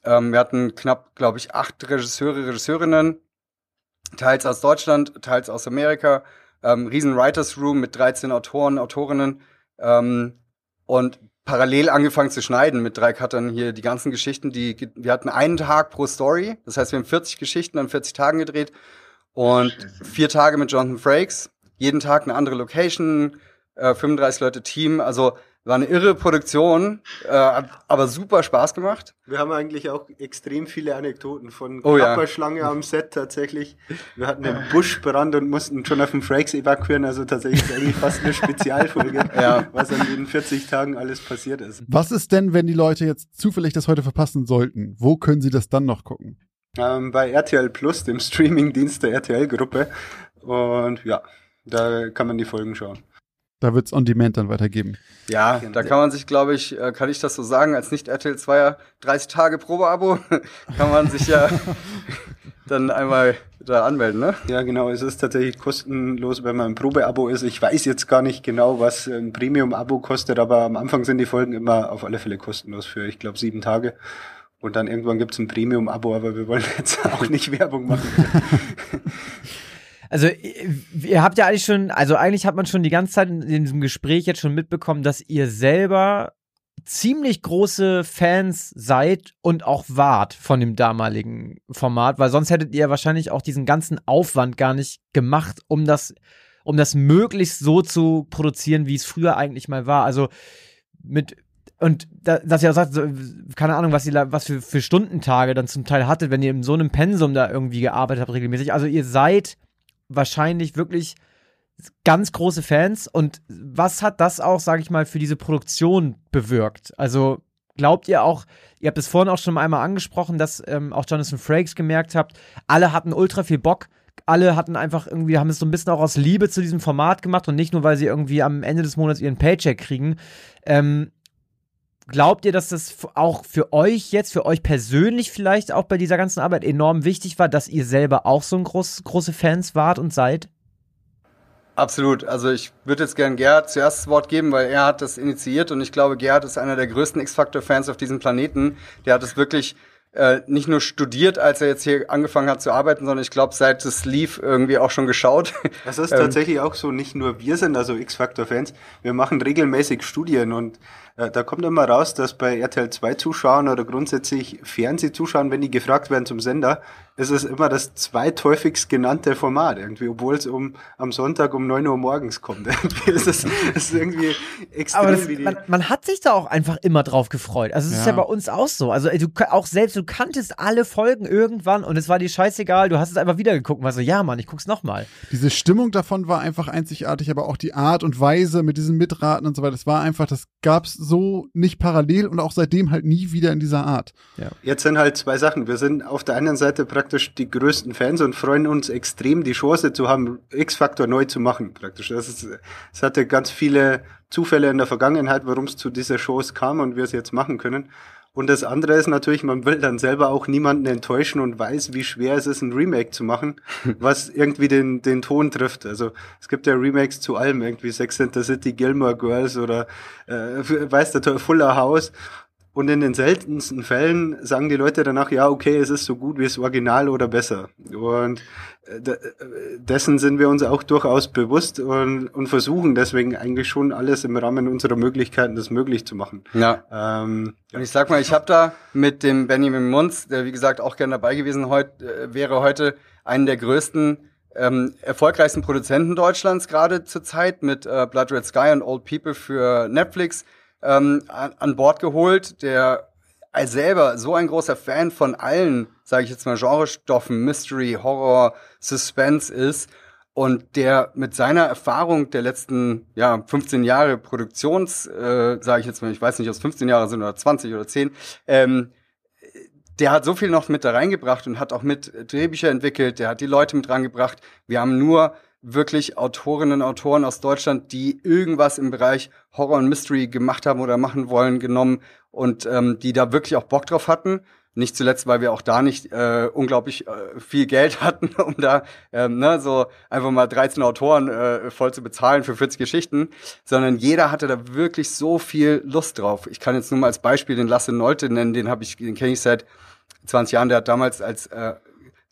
Ähm, wir hatten knapp, glaube ich, acht Regisseure, Regisseurinnen, teils aus Deutschland, teils aus Amerika. Ähm, riesen Writers Room mit 13 Autoren, Autorinnen. Ähm, und parallel angefangen zu schneiden mit drei Cuttern hier die ganzen Geschichten, die wir hatten einen Tag pro Story, das heißt wir haben 40 Geschichten an 40 Tagen gedreht und vier Tage mit Jonathan Frakes, jeden Tag eine andere Location, äh, 35 Leute Team, also war eine irre Produktion, äh, hat aber super Spaß gemacht. Wir haben eigentlich auch extrem viele Anekdoten von oh, Klapperschlange ja. am Set tatsächlich. Wir hatten einen Buschbrand und mussten schon auf den Frakes evakuieren, also tatsächlich ist eigentlich fast eine Spezialfolge, <laughs> ja. was an den 40 Tagen alles passiert ist. Was ist denn, wenn die Leute jetzt zufällig das heute verpassen sollten? Wo können sie das dann noch gucken? Ähm, bei RTL Plus, dem Streamingdienst der RTL-Gruppe. Und ja, da kann man die Folgen schauen. Da wird's on demand dann weitergeben. Ja, da kann man sich, glaube ich, äh, kann ich das so sagen, als nicht RTL 2er 30 Tage Probeabo, <laughs> kann man sich ja <laughs> dann einmal da anmelden, ne? Ja, genau. Es ist tatsächlich kostenlos, wenn man ein Probeabo ist. Ich weiß jetzt gar nicht genau, was ein Premium-Abo kostet, aber am Anfang sind die Folgen immer auf alle Fälle kostenlos für, ich glaube, sieben Tage. Und dann irgendwann gibt's ein Premium-Abo, aber wir wollen <laughs> jetzt auch nicht Werbung machen. Also, ihr habt ja eigentlich schon, also eigentlich hat man schon die ganze Zeit in diesem Gespräch jetzt schon mitbekommen, dass ihr selber ziemlich große Fans seid und auch wart von dem damaligen Format, weil sonst hättet ihr wahrscheinlich auch diesen ganzen Aufwand gar nicht gemacht, um das, um das möglichst so zu produzieren, wie es früher eigentlich mal war. Also mit und da, dass ihr auch sagt, so, keine Ahnung, was ihr was für, für Stundentage dann zum Teil hattet, wenn ihr in so einem Pensum da irgendwie gearbeitet habt regelmäßig. Also ihr seid wahrscheinlich wirklich ganz große Fans. Und was hat das auch, sage ich mal, für diese Produktion bewirkt? Also glaubt ihr auch, ihr habt es vorhin auch schon einmal angesprochen, dass ähm, auch Jonathan Frakes gemerkt habt, alle hatten ultra viel Bock. Alle hatten einfach irgendwie, haben es so ein bisschen auch aus Liebe zu diesem Format gemacht und nicht nur, weil sie irgendwie am Ende des Monats ihren Paycheck kriegen. Ähm, Glaubt ihr, dass das auch für euch jetzt, für euch persönlich vielleicht auch bei dieser ganzen Arbeit enorm wichtig war, dass ihr selber auch so ein groß, große Fans wart und seid? Absolut. Also ich würde jetzt gern Gerhard zuerst das Wort geben, weil er hat das initiiert und ich glaube, Gerhard ist einer der größten X-Factor-Fans auf diesem Planeten. Der hat es wirklich äh, nicht nur studiert, als er jetzt hier angefangen hat zu arbeiten, sondern ich glaube, seit es lief irgendwie auch schon geschaut. <laughs> Das ist ähm, tatsächlich auch so, nicht nur wir sind also X-Factor-Fans, wir machen regelmäßig Studien und äh, da kommt immer raus, dass bei RTL 2 Zuschauern oder grundsätzlich Fernsehzuschauern, wenn die gefragt werden zum Sender, ist es immer das zweithäufigst genannte Format irgendwie, obwohl es um am Sonntag um neun Uhr morgens kommt. <laughs> Irgendwie ist es ist irgendwie extrem. Aber das, man, man, hat sich da auch einfach immer drauf gefreut. Also es ja. ist ja bei uns auch so. Also du auch selbst, du kanntest alle Folgen irgendwann und es war dir scheißegal, du hast es einfach wieder geguckt und war so, ja Mann, ich guck's nochmal. Diese Stimmung davon war einfach einzigartig, aber auch die Art und Weise mit diesen Mitraten und so weiter, das war einfach, das gab's so nicht parallel und auch seitdem halt nie wieder in dieser Art. Ja. Jetzt sind halt zwei Sachen. Wir sind auf der einen Seite praktisch praktisch die größten Fans und freuen uns extrem, die Chance zu haben, X-Factor neu zu machen, praktisch. Das ist, es hatte ganz viele Zufälle in der Vergangenheit, warum es zu dieser Chance kam und wir es jetzt machen können. Und das andere ist natürlich, man will dann selber auch niemanden enttäuschen und weiß, wie schwer es ist, ein Remake zu machen, <laughs> was irgendwie den, den Ton trifft. Also es gibt ja Remakes zu allem, irgendwie Sex and the City, Gilmore Girls oder äh, weiß der Fuller House. Und in den seltensten Fällen sagen die Leute danach, ja, okay, es ist so gut wie das Original oder besser. Und äh, dessen sind wir uns auch durchaus bewusst und, und versuchen deswegen eigentlich schon alles im Rahmen unserer Möglichkeiten, das möglich zu machen. Ja. Ähm, und ich sag mal, ich habe da mit dem Benjamin Munz, der wie gesagt auch gerne dabei gewesen heut, äh, wäre heute einen der größten ähm, erfolgreichsten Produzenten Deutschlands gerade zur Zeit mit äh, Blood Red Sky und Old People für Netflix ähm, an, an Bord geholt, der selber so ein großer Fan von allen, sage ich jetzt mal, Genrestoffen, Mystery, Horror, Suspense ist und der mit seiner Erfahrung der letzten ja 15 Jahre Produktions, äh, sage ich jetzt mal, ich weiß nicht, ob es 15 Jahre sind oder 20 oder 10, ähm, der hat so viel noch mit da reingebracht und hat auch mit Drehbücher entwickelt, der hat die Leute mit rangebracht. Wir haben nur wirklich Autorinnen und Autoren aus Deutschland, die irgendwas im Bereich Horror und Mystery gemacht haben oder machen wollen, genommen und ähm, die da wirklich auch Bock drauf hatten. Nicht zuletzt, weil wir auch da nicht äh, unglaublich äh, viel Geld <laughs> hatten, um da ähm, ne, so einfach mal 13 Autoren äh, voll zu bezahlen für 40 Geschichten, sondern jeder hatte da wirklich so viel Lust drauf. Ich kann jetzt nur mal als Beispiel den Lasse Nolte nennen, den habe ich, den kenne ich seit 20 Jahren. Der hat damals als äh,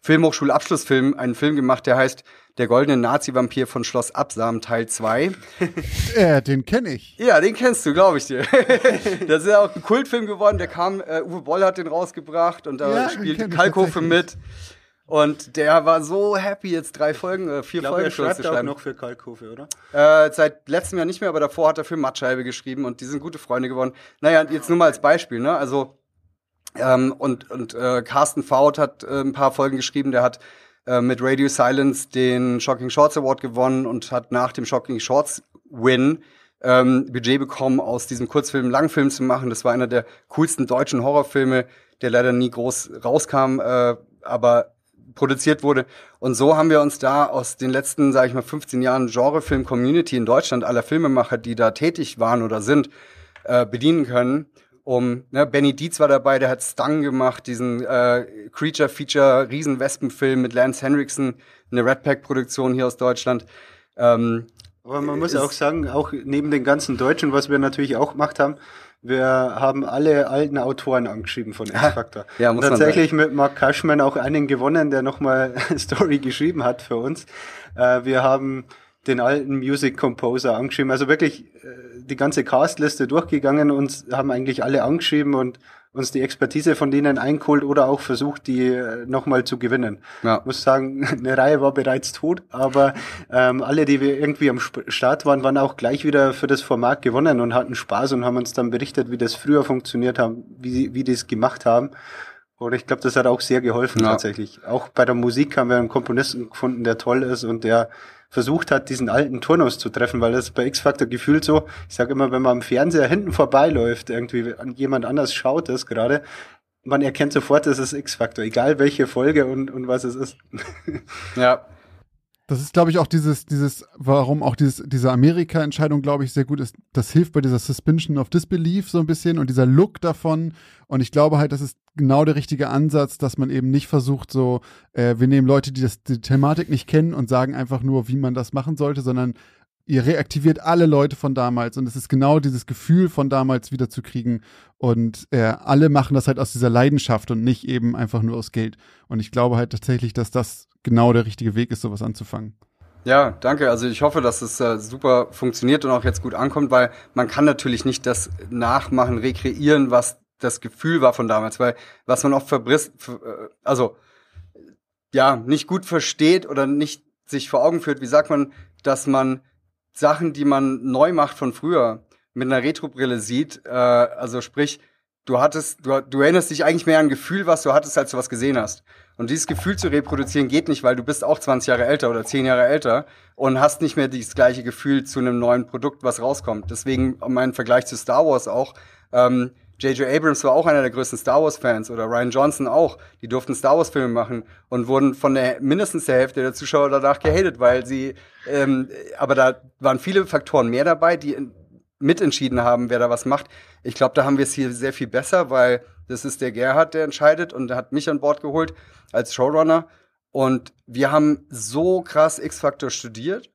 Filmhochschulabschlussfilm einen Film gemacht, der heißt der goldene Nazi-Vampir von Schloss Absam Teil 2. <laughs> äh, den kenne ich. Ja, den kennst du, glaube ich dir. <laughs> das ist ja auch ein Kultfilm geworden, der kam, äh, Uwe Boll hat den rausgebracht und da ja, spielte Kalkofe mit. Und der war so happy, jetzt drei Folgen, äh, vier ich glaub, Folgen er schreibt zu auch noch für Kalkofe, oder? Äh, seit letztem Jahr nicht mehr, aber davor hat er für Mattscheibe geschrieben und die sind gute Freunde geworden. Naja, jetzt nur mal als Beispiel, ne? Also, ähm, und, und äh, Carsten Faut hat äh, ein paar Folgen geschrieben, der hat äh, mit Radio Silence den Shocking Shorts Award gewonnen und hat nach dem Shocking Shorts Win ähm, Budget bekommen, aus diesem Kurzfilm Langfilm zu machen. Das war einer der coolsten deutschen Horrorfilme, der leider nie groß rauskam, äh, aber produziert wurde. Und so haben wir uns da aus den letzten, sage ich mal, 15 Jahren Genrefilm-Community in Deutschland aller Filmemacher, die da tätig waren oder sind, äh, bedienen können um, ne, Benny Dietz war dabei, der hat Stung gemacht, diesen äh, Creature-Feature Riesenwespenfilm mit Lance Henriksen, eine Red Pack-Produktion hier aus Deutschland. Ähm, Aber man muss auch sagen, auch neben den ganzen Deutschen, was wir natürlich auch gemacht haben, wir haben alle alten Autoren angeschrieben von X-Factor. ja, muss Und tatsächlich mit Mark Cashman auch einen gewonnen, der nochmal <laughs> Story geschrieben hat für uns. Äh, wir haben den alten Music Composer angeschrieben. Also wirklich äh, die ganze Castliste durchgegangen und haben eigentlich alle angeschrieben und uns die Expertise von denen eingeholt oder auch versucht, die äh, nochmal zu gewinnen. Ja. muss sagen, <laughs> eine Reihe war bereits tot, aber ähm, alle, die wir irgendwie am Start waren, waren auch gleich wieder für das Format gewonnen und hatten Spaß und haben uns dann berichtet, wie das früher funktioniert haben, wie, wie die es gemacht haben. Und ich glaube, das hat auch sehr geholfen ja. tatsächlich. Auch bei der Musik haben wir einen Komponisten gefunden, der toll ist und der versucht hat, diesen alten Turnus zu treffen, weil das bei X-Factor gefühlt so, ich sage immer, wenn man am Fernseher hinten vorbeiläuft, irgendwie jemand anders schaut das gerade, man erkennt sofort, das ist X-Factor, egal welche Folge und, und was es ist. Ja, das ist, glaube ich, auch dieses, dieses, warum auch dieses, diese Amerika-Entscheidung, glaube ich, sehr gut ist. Das hilft bei dieser Suspension of Disbelief so ein bisschen und dieser Look davon. Und ich glaube halt, das ist genau der richtige Ansatz, dass man eben nicht versucht, so, äh, wir nehmen Leute, die das, die Thematik nicht kennen und sagen einfach nur, wie man das machen sollte, sondern ihr reaktiviert alle Leute von damals und es ist genau dieses Gefühl von damals wiederzukriegen und äh, alle machen das halt aus dieser Leidenschaft und nicht eben einfach nur aus Geld. Und ich glaube halt tatsächlich, dass das genau der richtige Weg ist, sowas anzufangen. Ja, danke. Also ich hoffe, dass es äh, super funktioniert und auch jetzt gut ankommt, weil man kann natürlich nicht das nachmachen, rekreieren, was das Gefühl war von damals, weil was man oft verbrisst, äh, also ja, nicht gut versteht oder nicht sich vor Augen führt, wie sagt man, dass man Sachen, die man neu macht von früher, mit einer Retrobrille sieht. Äh, also sprich, du hattest, du, du erinnerst dich eigentlich mehr an ein Gefühl, was du hattest, als du was gesehen hast. Und dieses Gefühl zu reproduzieren geht nicht, weil du bist auch 20 Jahre älter oder 10 Jahre älter und hast nicht mehr dieses gleiche Gefühl zu einem neuen Produkt, was rauskommt. Deswegen mein Vergleich zu Star Wars auch. Ähm, J.J. Abrams war auch einer der größten Star Wars-Fans oder Ryan Johnson auch. Die durften Star Wars-Filme machen und wurden von der mindestens der Hälfte der Zuschauer danach gehatet, weil sie, ähm, aber da waren viele Faktoren mehr dabei, die mitentschieden haben, wer da was macht. Ich glaube, da haben wir es hier sehr viel besser, weil das ist der Gerhard, der entscheidet und der hat mich an Bord geholt als Showrunner. Und wir haben so krass X-Factor studiert,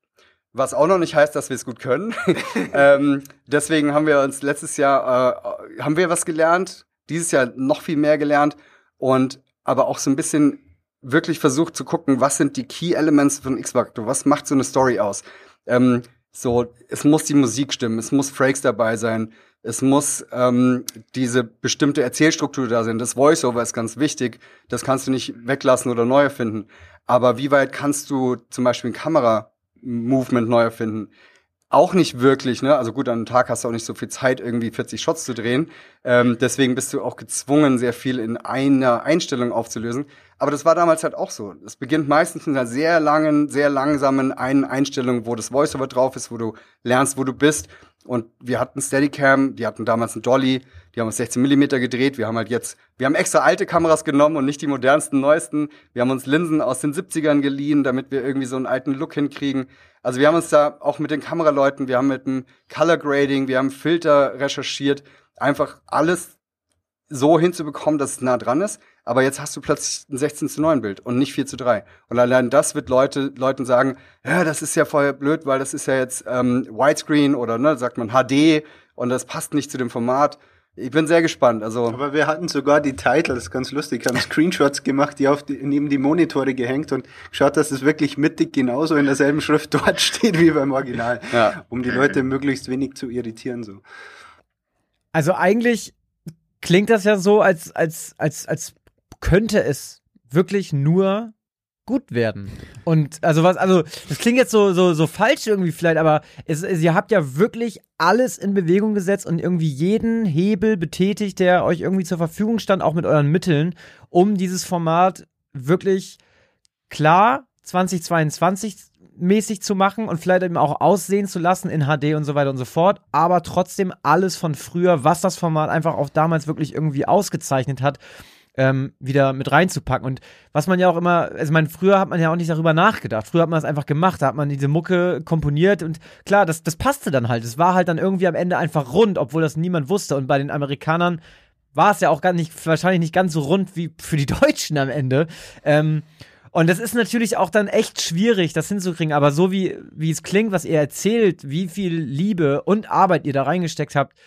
was auch noch nicht heißt, dass wir es gut können. <laughs> ähm, deswegen haben wir uns letztes Jahr, äh, haben wir was gelernt, dieses Jahr noch viel mehr gelernt und aber auch so ein bisschen wirklich versucht zu gucken, was sind die Key Elements von X-Factor, was macht so eine Story aus. Ähm, so, es muss die Musik stimmen, es muss Frakes dabei sein, es muss ähm, diese bestimmte Erzählstruktur da sein. Das Voiceover ist ganz wichtig, das kannst du nicht weglassen oder neu erfinden. Aber wie weit kannst du zum Beispiel ein Kamera-Movement neu erfinden? Auch nicht wirklich, ne? Also gut, an einem Tag hast du auch nicht so viel Zeit, irgendwie 40 Shots zu drehen. Ähm, deswegen bist du auch gezwungen, sehr viel in einer Einstellung aufzulösen. Aber das war damals halt auch so. Es beginnt meistens in einer sehr langen, sehr langsamen einen Einstellung, wo das Voiceover drauf ist, wo du lernst, wo du bist. Und wir hatten Steadicam, die hatten damals einen Dolly, die haben uns 16 Millimeter gedreht. Wir haben halt jetzt, wir haben extra alte Kameras genommen und nicht die modernsten, neuesten. Wir haben uns Linsen aus den 70ern geliehen, damit wir irgendwie so einen alten Look hinkriegen. Also wir haben uns da auch mit den Kameraleuten, wir haben mit dem Color Grading, wir haben Filter recherchiert, einfach alles so hinzubekommen, dass es nah dran ist. Aber jetzt hast du plötzlich ein 16 zu 9 Bild und nicht 4 zu 3. Und allein das wird Leute, Leuten sagen, ja, das ist ja voll blöd, weil das ist ja jetzt ähm, Widescreen oder ne, sagt man HD und das passt nicht zu dem Format. Ich bin sehr gespannt. Also Aber wir hatten sogar die Title, das ist ganz lustig, haben Screenshots gemacht, die auf die, neben die Monitore gehängt und geschaut, dass es wirklich mittig genauso in derselben Schrift <laughs> dort steht wie beim Original, ja. um die Leute möglichst wenig zu irritieren. So. Also eigentlich klingt das ja so, als, als, als, als könnte es wirklich nur gut werden. Und also was, also das klingt jetzt so so so falsch irgendwie vielleicht, aber es, es, ihr habt ja wirklich alles in Bewegung gesetzt und irgendwie jeden Hebel betätigt, der euch irgendwie zur Verfügung stand, auch mit euren Mitteln, um dieses Format wirklich klar 2022 mäßig zu machen und vielleicht eben auch aussehen zu lassen in HD und so weiter und so fort, aber trotzdem alles von früher, was das Format einfach auch damals wirklich irgendwie ausgezeichnet hat, ähm, wieder mit reinzupacken. Und was man ja auch immer, also meine, früher hat man ja auch nicht darüber nachgedacht. Früher hat man es einfach gemacht, da hat man diese Mucke komponiert und klar, das, das passte dann halt. Es war halt dann irgendwie am Ende einfach rund, obwohl das niemand wusste. Und bei den Amerikanern war es ja auch gar nicht, wahrscheinlich nicht ganz so rund wie für die <laughs> Deutschen am Ende. Ähm, und das ist natürlich auch dann echt schwierig, das hinzukriegen. Aber so wie, wie es klingt, was ihr erzählt, wie viel Liebe und Arbeit ihr da reingesteckt habt,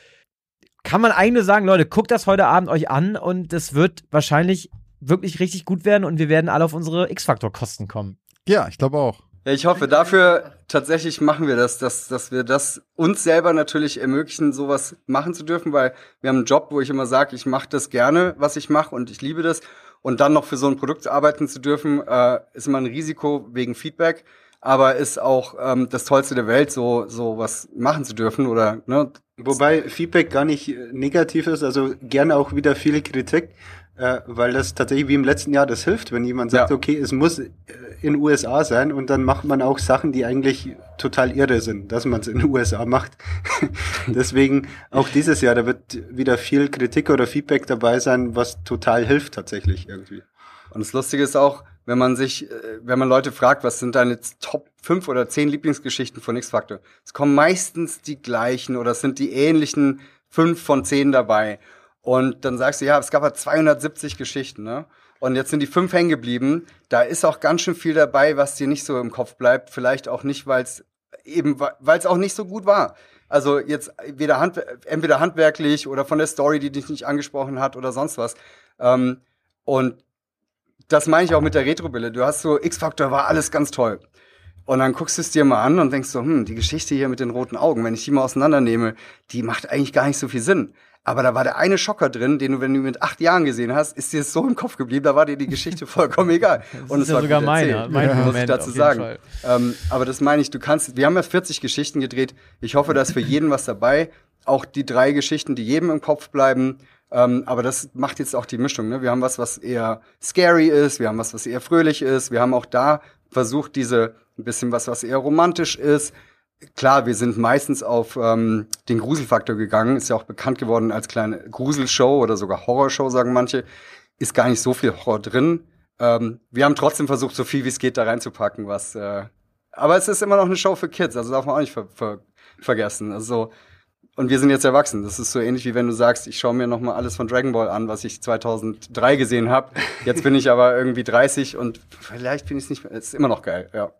kann man eigentlich nur sagen, Leute, guckt das heute Abend euch an und es wird wahrscheinlich wirklich richtig gut werden und wir werden alle auf unsere X-Factor-Kosten kommen. Ja, ich glaube auch. Ja, ich hoffe, dafür tatsächlich machen wir das, dass, dass wir das uns selber natürlich ermöglichen, sowas machen zu dürfen, weil wir haben einen Job, wo ich immer sage, ich mache das gerne, was ich mache und ich liebe das. Und dann noch für so ein Produkt arbeiten zu dürfen, äh, ist immer ein Risiko wegen Feedback aber ist auch ähm, das Tollste der Welt, so so was machen zu dürfen oder ne? Wobei Feedback gar nicht äh, negativ ist, also gerne auch wieder viel Kritik, äh, weil das tatsächlich wie im letzten Jahr das hilft, wenn jemand sagt, ja. okay, es muss äh, in USA sein und dann macht man auch Sachen, die eigentlich total irre sind, dass man es in <laughs> USA macht. <laughs> Deswegen auch dieses Jahr, da wird wieder viel Kritik oder Feedback dabei sein, was total hilft tatsächlich irgendwie. Und das Lustige ist auch, wenn man sich, äh, wenn man Leute fragt, was sind deine Top 5 oder 10 Lieblingsgeschichten von X-Factor? Es kommen meistens die gleichen oder es sind die ähnlichen 5 von 10 dabei. Und dann sagst du, ja, es gab halt 270 Geschichten, ne? Und jetzt sind die fünf hängen geblieben. Da ist auch ganz schön viel dabei, was dir nicht so im Kopf bleibt. Vielleicht auch nicht, weil es eben, weil es auch nicht so gut war. Also jetzt weder hand, entweder handwerklich oder von der Story, die dich nicht angesprochen hat oder sonst was. Ähm, und das meine ich auch mit der Retrobrille. Du hast so, X-Factor war alles ganz toll. Und dann guckst du es dir mal an und denkst so, hm, die Geschichte hier mit den roten Augen, wenn ich die mal auseinandernehme, die macht eigentlich gar nicht so viel Sinn. Aber da war der eine Schocker drin, den du, wenn du mit acht Jahren gesehen hast, ist dir so im Kopf geblieben, da war dir die Geschichte <laughs> vollkommen egal. Das und es ja war sogar meine, mein ja. muss ich dazu sagen. Ähm, aber das meine ich, du kannst, wir haben ja 40 Geschichten gedreht. Ich hoffe, da ist für jeden was dabei. Auch die drei Geschichten, die jedem im Kopf bleiben. Ähm, aber das macht jetzt auch die Mischung. Ne? Wir haben was, was eher scary ist, wir haben was, was eher fröhlich ist. Wir haben auch da versucht, diese ein bisschen was, was eher romantisch ist. Klar, wir sind meistens auf ähm, den Gruselfaktor gegangen. Ist ja auch bekannt geworden als kleine Gruselshow oder sogar Horrorshow, sagen manche. Ist gar nicht so viel Horror drin. Ähm, wir haben trotzdem versucht, so viel wie es geht da reinzupacken, was. Äh, aber es ist immer noch eine Show für Kids, also darf man auch nicht ver ver vergessen. Also und wir sind jetzt erwachsen. Das ist so ähnlich wie wenn du sagst, ich schaue mir noch mal alles von Dragon Ball an, was ich 2003 gesehen habe. Jetzt bin ich aber irgendwie 30 und vielleicht finde ich es nicht mehr. Es ist immer noch geil, ja.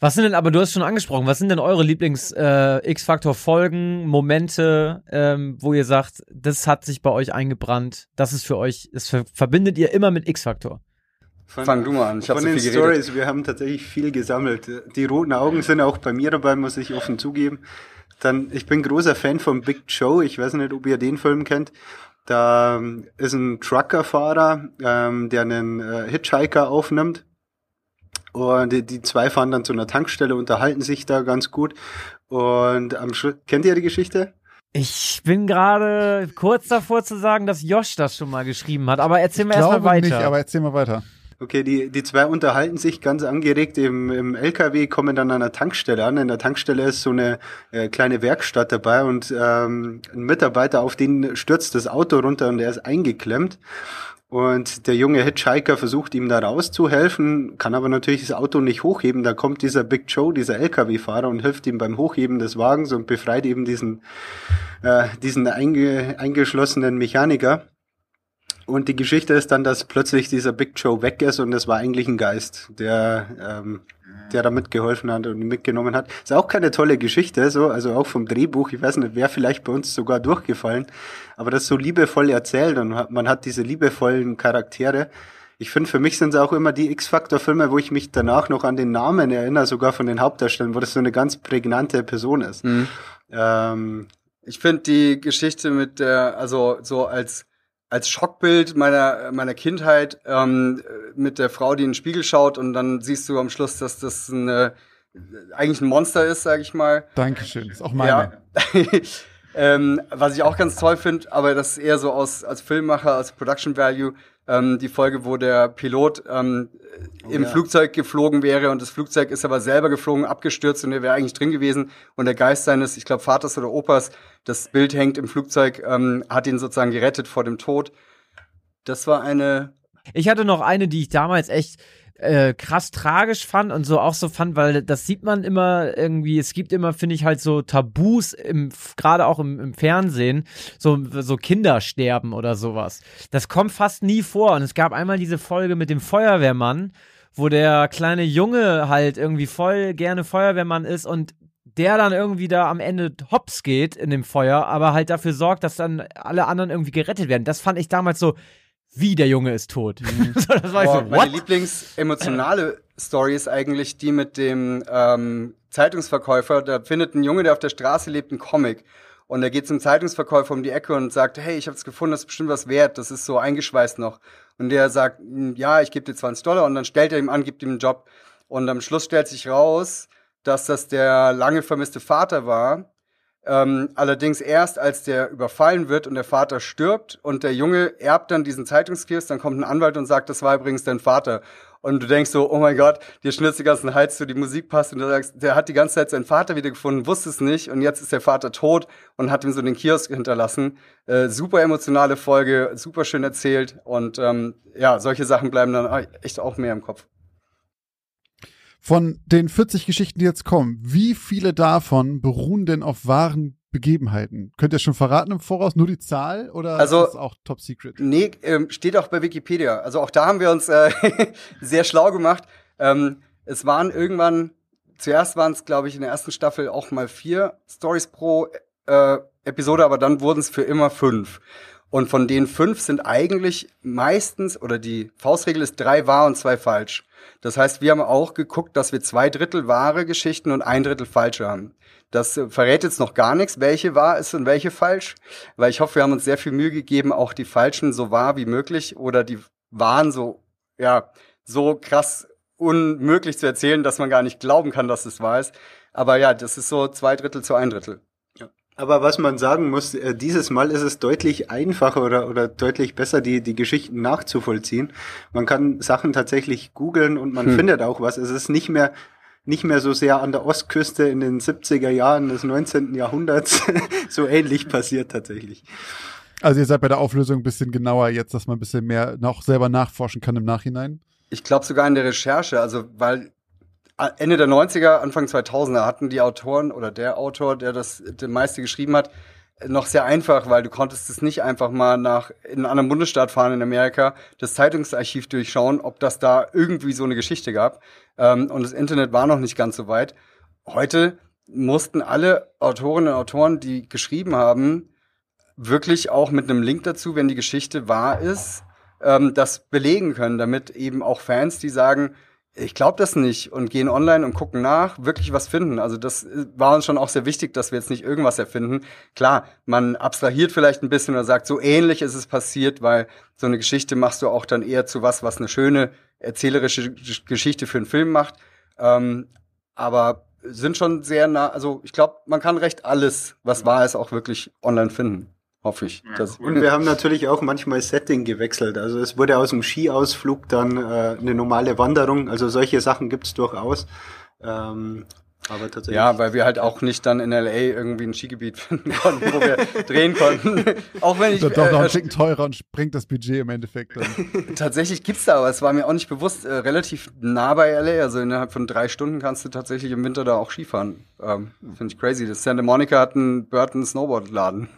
Was sind denn, aber du hast schon angesprochen, was sind denn eure Lieblings-X-Factor-Folgen, Momente, ähm, wo ihr sagt, das hat sich bei euch eingebrannt, das ist für euch, das ver verbindet ihr immer mit X-Factor? Von, Fang du mal an. Ich von so den Stories, wir haben tatsächlich viel gesammelt. Die roten Augen sind auch bei mir dabei, muss ich offen zugeben. Dann, ich bin großer Fan von Big Joe. Ich weiß nicht, ob ihr den Film kennt. Da ähm, ist ein Truckerfahrer, ähm, der einen äh, Hitchhiker aufnimmt. Und die, die zwei fahren dann zu einer Tankstelle, unterhalten sich da ganz gut. Und am Schluss, kennt ihr die Geschichte? Ich bin gerade kurz davor zu sagen, dass Josh das schon mal geschrieben hat, aber erzähl mir erstmal weiter. Nicht, aber erzähl mal weiter. Okay, die, die zwei unterhalten sich ganz angeregt im, im LKW, kommen dann an einer Tankstelle an. In der Tankstelle ist so eine äh, kleine Werkstatt dabei und ähm, ein Mitarbeiter, auf den stürzt das Auto runter und er ist eingeklemmt. Und der junge Hitchhiker versucht ihm da rauszuhelfen, kann aber natürlich das Auto nicht hochheben. Da kommt dieser Big Joe, dieser LKW-Fahrer und hilft ihm beim Hochheben des Wagens und befreit eben diesen, äh, diesen einge, eingeschlossenen Mechaniker. Und die Geschichte ist dann, dass plötzlich dieser Big Joe weg ist und es war eigentlich ein Geist, der, ähm, der da mitgeholfen hat und mitgenommen hat. Ist auch keine tolle Geschichte, so, also auch vom Drehbuch. Ich weiß nicht, wäre vielleicht bei uns sogar durchgefallen, aber das so liebevoll erzählt und man hat diese liebevollen Charaktere. Ich finde, für mich sind es auch immer die X-Factor-Filme, wo ich mich danach noch an den Namen erinnere, sogar von den Hauptdarstellern, wo das so eine ganz prägnante Person ist. Mhm. Ähm, ich finde die Geschichte mit der, also so als als Schockbild meiner, meiner Kindheit ähm, mit der Frau, die in den Spiegel schaut und dann siehst du am Schluss, dass das eine, eigentlich ein Monster ist, sag ich mal. Dankeschön, ist auch meine. Ja. <laughs> ähm, was ich auch ganz toll finde, aber das ist eher so aus, als Filmmacher, als Production Value, ähm, die Folge, wo der Pilot ähm, oh, im ja. Flugzeug geflogen wäre und das Flugzeug ist aber selber geflogen, abgestürzt und er wäre eigentlich drin gewesen und der Geist seines, ich glaube, Vaters oder Opas, das Bild hängt im Flugzeug, ähm, hat ihn sozusagen gerettet vor dem Tod. Das war eine. Ich hatte noch eine, die ich damals echt äh, krass tragisch fand und so auch so fand, weil das sieht man immer irgendwie, es gibt immer, finde ich, halt so Tabus, im, gerade auch im, im Fernsehen, so, so Kindersterben oder sowas. Das kommt fast nie vor. Und es gab einmal diese Folge mit dem Feuerwehrmann, wo der kleine Junge halt irgendwie voll gerne Feuerwehrmann ist und der dann irgendwie da am Ende hops geht in dem Feuer, aber halt dafür sorgt, dass dann alle anderen irgendwie gerettet werden. Das fand ich damals so, wie der Junge ist tot. Mhm. <laughs> das war Boah, so, meine Lieblingsemotionale Story ist eigentlich die mit dem ähm, Zeitungsverkäufer. Da findet ein Junge, der auf der Straße lebt, einen Comic. Und er geht zum Zeitungsverkäufer um die Ecke und sagt, hey, ich habe es gefunden, das ist bestimmt was wert, das ist so eingeschweißt noch. Und der sagt, hm, ja, ich gebe dir 20 Dollar und dann stellt er ihm an, gibt ihm einen Job. Und am Schluss stellt sich raus, dass das der lange vermisste Vater war, ähm, allerdings erst, als der überfallen wird und der Vater stirbt und der Junge erbt dann diesen Zeitungskiosk, dann kommt ein Anwalt und sagt, das war übrigens dein Vater. Und du denkst so, oh mein Gott, dir schnürzt die ganzen Hals zu, die Musik passt und du sagst, der hat die ganze Zeit seinen Vater wiedergefunden, wusste es nicht und jetzt ist der Vater tot und hat ihm so den Kiosk hinterlassen. Äh, super emotionale Folge, super schön erzählt und ähm, ja, solche Sachen bleiben dann echt auch mehr im Kopf. Von den 40 Geschichten, die jetzt kommen, wie viele davon beruhen denn auf wahren Begebenheiten? Könnt ihr schon verraten im Voraus nur die Zahl oder also, ist das auch top secret? Nee, ähm, steht auch bei Wikipedia. Also auch da haben wir uns äh, <laughs> sehr schlau gemacht. Ähm, es waren irgendwann, zuerst waren es, glaube ich, in der ersten Staffel auch mal vier Stories pro äh, Episode, aber dann wurden es für immer fünf. Und von den fünf sind eigentlich meistens, oder die Faustregel ist drei wahr und zwei falsch. Das heißt, wir haben auch geguckt, dass wir zwei Drittel wahre Geschichten und ein Drittel falsche haben. Das äh, verrät jetzt noch gar nichts, welche wahr ist und welche falsch, weil ich hoffe, wir haben uns sehr viel Mühe gegeben, auch die falschen so wahr wie möglich oder die wahren so, ja, so krass unmöglich zu erzählen, dass man gar nicht glauben kann, dass es wahr ist. Aber ja, das ist so zwei Drittel zu ein Drittel. Aber was man sagen muss, äh, dieses Mal ist es deutlich einfacher oder, oder deutlich besser, die, die Geschichten nachzuvollziehen. Man kann Sachen tatsächlich googeln und man hm. findet auch was. Es ist nicht mehr, nicht mehr so sehr an der Ostküste in den 70er Jahren des 19. Jahrhunderts <laughs> so ähnlich passiert tatsächlich. Also ihr seid bei der Auflösung ein bisschen genauer jetzt, dass man ein bisschen mehr noch selber nachforschen kann im Nachhinein? Ich glaube sogar in der Recherche, also weil Ende der 90er, Anfang 2000er hatten die Autoren oder der Autor, der das der meiste geschrieben hat, noch sehr einfach, weil du konntest es nicht einfach mal nach in einen anderen Bundesstaat fahren in Amerika, das Zeitungsarchiv durchschauen, ob das da irgendwie so eine Geschichte gab. Ähm, und das Internet war noch nicht ganz so weit. Heute mussten alle Autorinnen und Autoren, die geschrieben haben, wirklich auch mit einem Link dazu, wenn die Geschichte wahr ist, ähm, das belegen können, damit eben auch Fans, die sagen, ich glaube das nicht und gehen online und gucken nach, wirklich was finden. Also das äh, war uns schon auch sehr wichtig, dass wir jetzt nicht irgendwas erfinden. Klar, man abstrahiert vielleicht ein bisschen oder sagt, so ähnlich ist es passiert, weil so eine Geschichte machst du auch dann eher zu was, was eine schöne erzählerische Geschichte für einen Film macht. Ähm, aber sind schon sehr nah, also ich glaube, man kann recht alles, was wahr ist, auch wirklich online finden. Hoffe ich. Ja, und wir haben natürlich auch manchmal Setting gewechselt. Also es wurde aus dem Skiausflug dann äh, eine normale Wanderung. Also solche Sachen gibt's durchaus. Ähm, aber tatsächlich. Ja, weil wir halt auch nicht dann in LA irgendwie ein Skigebiet <laughs> finden konnten, wo wir drehen konnten. auch wenn ich. Doch, doch, noch ein Ticken teurer und springt das Budget im Endeffekt dann. <laughs> tatsächlich gibt's da, aber es war mir auch nicht bewusst, äh, relativ nah bei LA. Also innerhalb von drei Stunden kannst du tatsächlich im Winter da auch Skifahren. Ähm, Finde ich crazy. Das Santa Monica hat einen Burton Snowboard-Laden.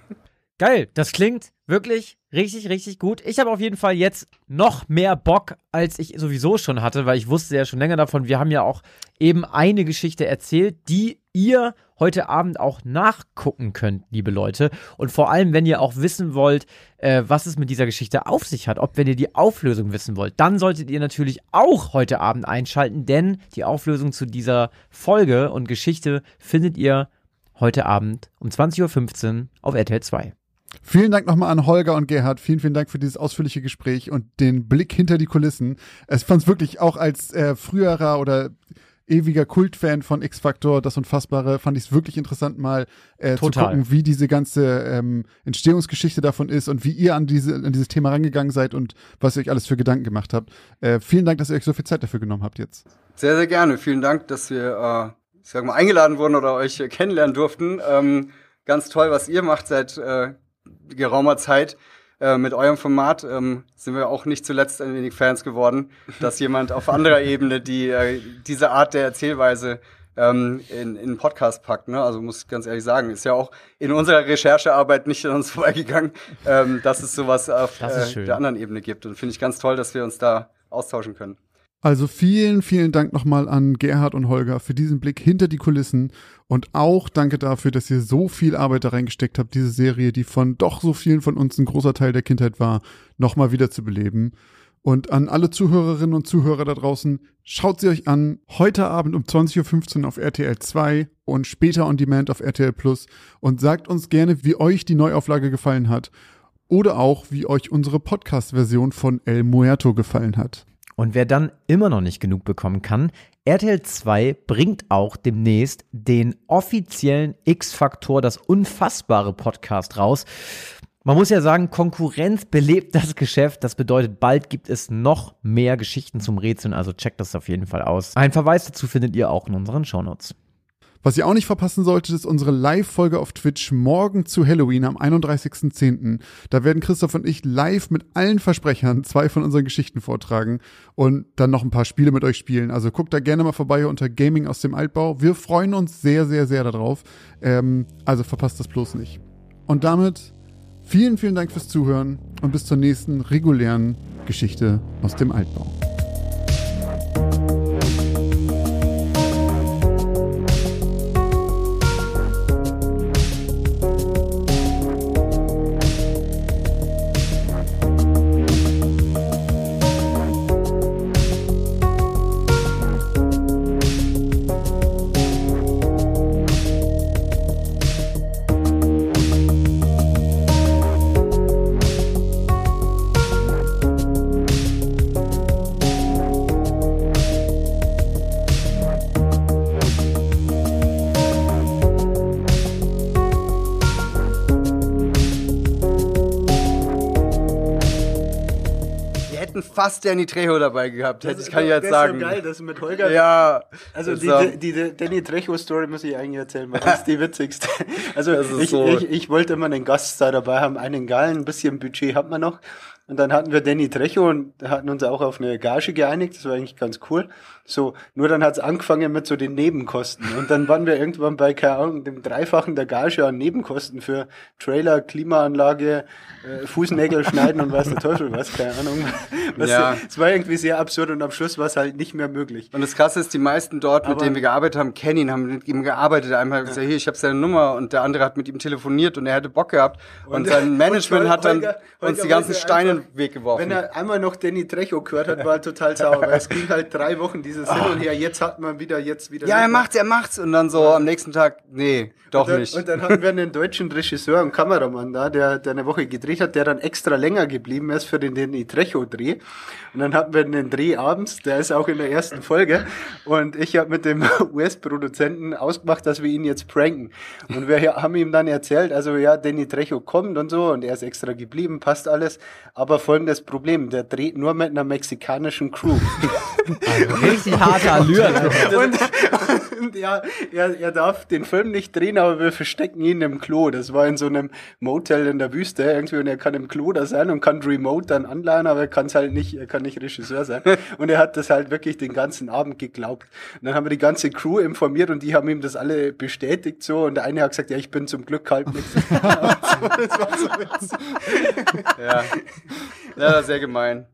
Geil, das klingt wirklich richtig, richtig gut. Ich habe auf jeden Fall jetzt noch mehr Bock, als ich sowieso schon hatte, weil ich wusste ja schon länger davon. Wir haben ja auch eben eine Geschichte erzählt, die ihr heute Abend auch nachgucken könnt, liebe Leute. Und vor allem, wenn ihr auch wissen wollt, äh, was es mit dieser Geschichte auf sich hat, ob wenn ihr die Auflösung wissen wollt, dann solltet ihr natürlich auch heute Abend einschalten, denn die Auflösung zu dieser Folge und Geschichte findet ihr heute Abend um 20.15 Uhr auf RTL 2. Vielen Dank nochmal an Holger und Gerhard. Vielen, vielen Dank für dieses ausführliche Gespräch und den Blick hinter die Kulissen. Es fand es wirklich auch als äh, früherer oder ewiger Kultfan von X-Factor, das Unfassbare, fand ich es wirklich interessant, mal äh, zu gucken, wie diese ganze ähm, Entstehungsgeschichte davon ist und wie ihr an, diese, an dieses Thema rangegangen seid und was ihr euch alles für Gedanken gemacht habt. Äh, vielen Dank, dass ihr euch so viel Zeit dafür genommen habt jetzt. Sehr, sehr gerne. Vielen Dank, dass wir, äh, ich sag mal, eingeladen wurden oder euch äh, kennenlernen durften. Ähm, ganz toll, was ihr macht seit äh, geraumer Zeit äh, mit eurem Format ähm, sind wir auch nicht zuletzt ein wenig Fans geworden, dass jemand auf anderer <laughs> Ebene die äh, diese Art der Erzählweise ähm, in, in Podcast packt. Ne? Also muss ich ganz ehrlich sagen, ist ja auch in unserer Recherchearbeit nicht an uns <laughs> vorbeigegangen, ähm, dass es sowas auf äh, der anderen Ebene gibt. Und finde ich ganz toll, dass wir uns da austauschen können. Also vielen, vielen Dank nochmal an Gerhard und Holger für diesen Blick hinter die Kulissen und auch danke dafür, dass ihr so viel Arbeit da reingesteckt habt, diese Serie, die von doch so vielen von uns ein großer Teil der Kindheit war, nochmal wieder zu beleben. Und an alle Zuhörerinnen und Zuhörer da draußen, schaut sie euch an. Heute Abend um 20.15 Uhr auf RTL 2 und später on Demand auf RTL Plus und sagt uns gerne, wie euch die Neuauflage gefallen hat oder auch, wie euch unsere Podcast-Version von El Muerto gefallen hat. Und wer dann immer noch nicht genug bekommen kann, RTL 2 bringt auch demnächst den offiziellen X-Faktor, das unfassbare Podcast raus. Man muss ja sagen, Konkurrenz belebt das Geschäft. Das bedeutet, bald gibt es noch mehr Geschichten zum Rätseln, also checkt das auf jeden Fall aus. Ein Verweis dazu findet ihr auch in unseren Shownotes. Was ihr auch nicht verpassen solltet, ist unsere Live-Folge auf Twitch morgen zu Halloween am 31.10. Da werden Christoph und ich live mit allen Versprechern zwei von unseren Geschichten vortragen und dann noch ein paar Spiele mit euch spielen. Also guckt da gerne mal vorbei unter Gaming aus dem Altbau. Wir freuen uns sehr, sehr, sehr darauf. Ähm, also verpasst das bloß nicht. Und damit vielen, vielen Dank fürs Zuhören und bis zur nächsten regulären Geschichte aus dem Altbau. Fast Danny Trejo dabei gehabt hätte, ich kann ich jetzt sagen. Das ist so geil, das mit Holger. Ja. Also die, die, die Danny Trejo-Story muss ich eigentlich erzählen, weil das ist die witzigste. <laughs> Also ich, so. ich, ich wollte immer einen Gaststar dabei haben, einen geilen, ein bisschen Budget hat man noch. Und dann hatten wir Danny Trecho und hatten uns auch auf eine Gage geeinigt. Das war eigentlich ganz cool. So, nur dann hat's angefangen mit so den Nebenkosten. Und dann waren wir irgendwann bei, keine Ahnung, dem Dreifachen der Gage an Nebenkosten für Trailer, Klimaanlage, äh, Fußnägel schneiden und weiß der Teufel was, keine Ahnung. <laughs> Was, Ja. Es war irgendwie sehr absurd und am Schluss war es halt nicht mehr möglich. Und das Krasse ist, die meisten dort, mit Aber- denen wir gearbeitet haben, kennen ihn, haben mit ihm gearbeitet. Einmal gesagt, hier, ich habe seine Nummer und der andere hat mit ihm telefoniert und er hätte Bock gehabt. Und, Und- sein <laughs> Management und hat dann Holger- uns Holger die ganzen Steine Weg geworfen. Wenn er einmal noch Danny Trecho gehört hat, war er total sauer, weil es ging halt drei Wochen dieses Hin und Her. Jetzt hat man wieder, jetzt wieder. ja, er macht's, er macht's. Und dann so am nächsten Tag, nee, doch und dann, nicht. Und dann hatten wir einen deutschen Regisseur und Kameramann da, der, der eine Woche gedreht hat, der dann extra länger geblieben ist für den Danny Trecho-Dreh. Und dann hatten wir einen Dreh abends, der ist auch in der ersten Folge. Und ich habe mit dem <laughs> US-Produzenten ausgemacht, dass wir ihn jetzt pranken. Und wir haben ihm dann erzählt, also ja, Danny Trecho kommt und so und er ist extra geblieben, passt alles. Aber folgendes Problem, der dreht nur mit einer mexikanischen Crew. <laughs> Richtig harte Allüren. <laughs> Und, und ja, er, er darf den Film nicht drehen, aber wir verstecken ihn im Klo. Das war in so einem Motel in der Wüste irgendwie und er kann im Klo da sein und kann remote dann anleihen, aber er kann es halt nicht, er kann nicht Regisseur sein. <laughs> Und er hat das halt wirklich den ganzen Abend geglaubt. Und dann haben wir die ganze Crew informiert und die haben ihm das alle bestätigt so und der eine hat gesagt, ja, ich bin zum Glück halt war so witzig. ja. Ja, sehr gemein.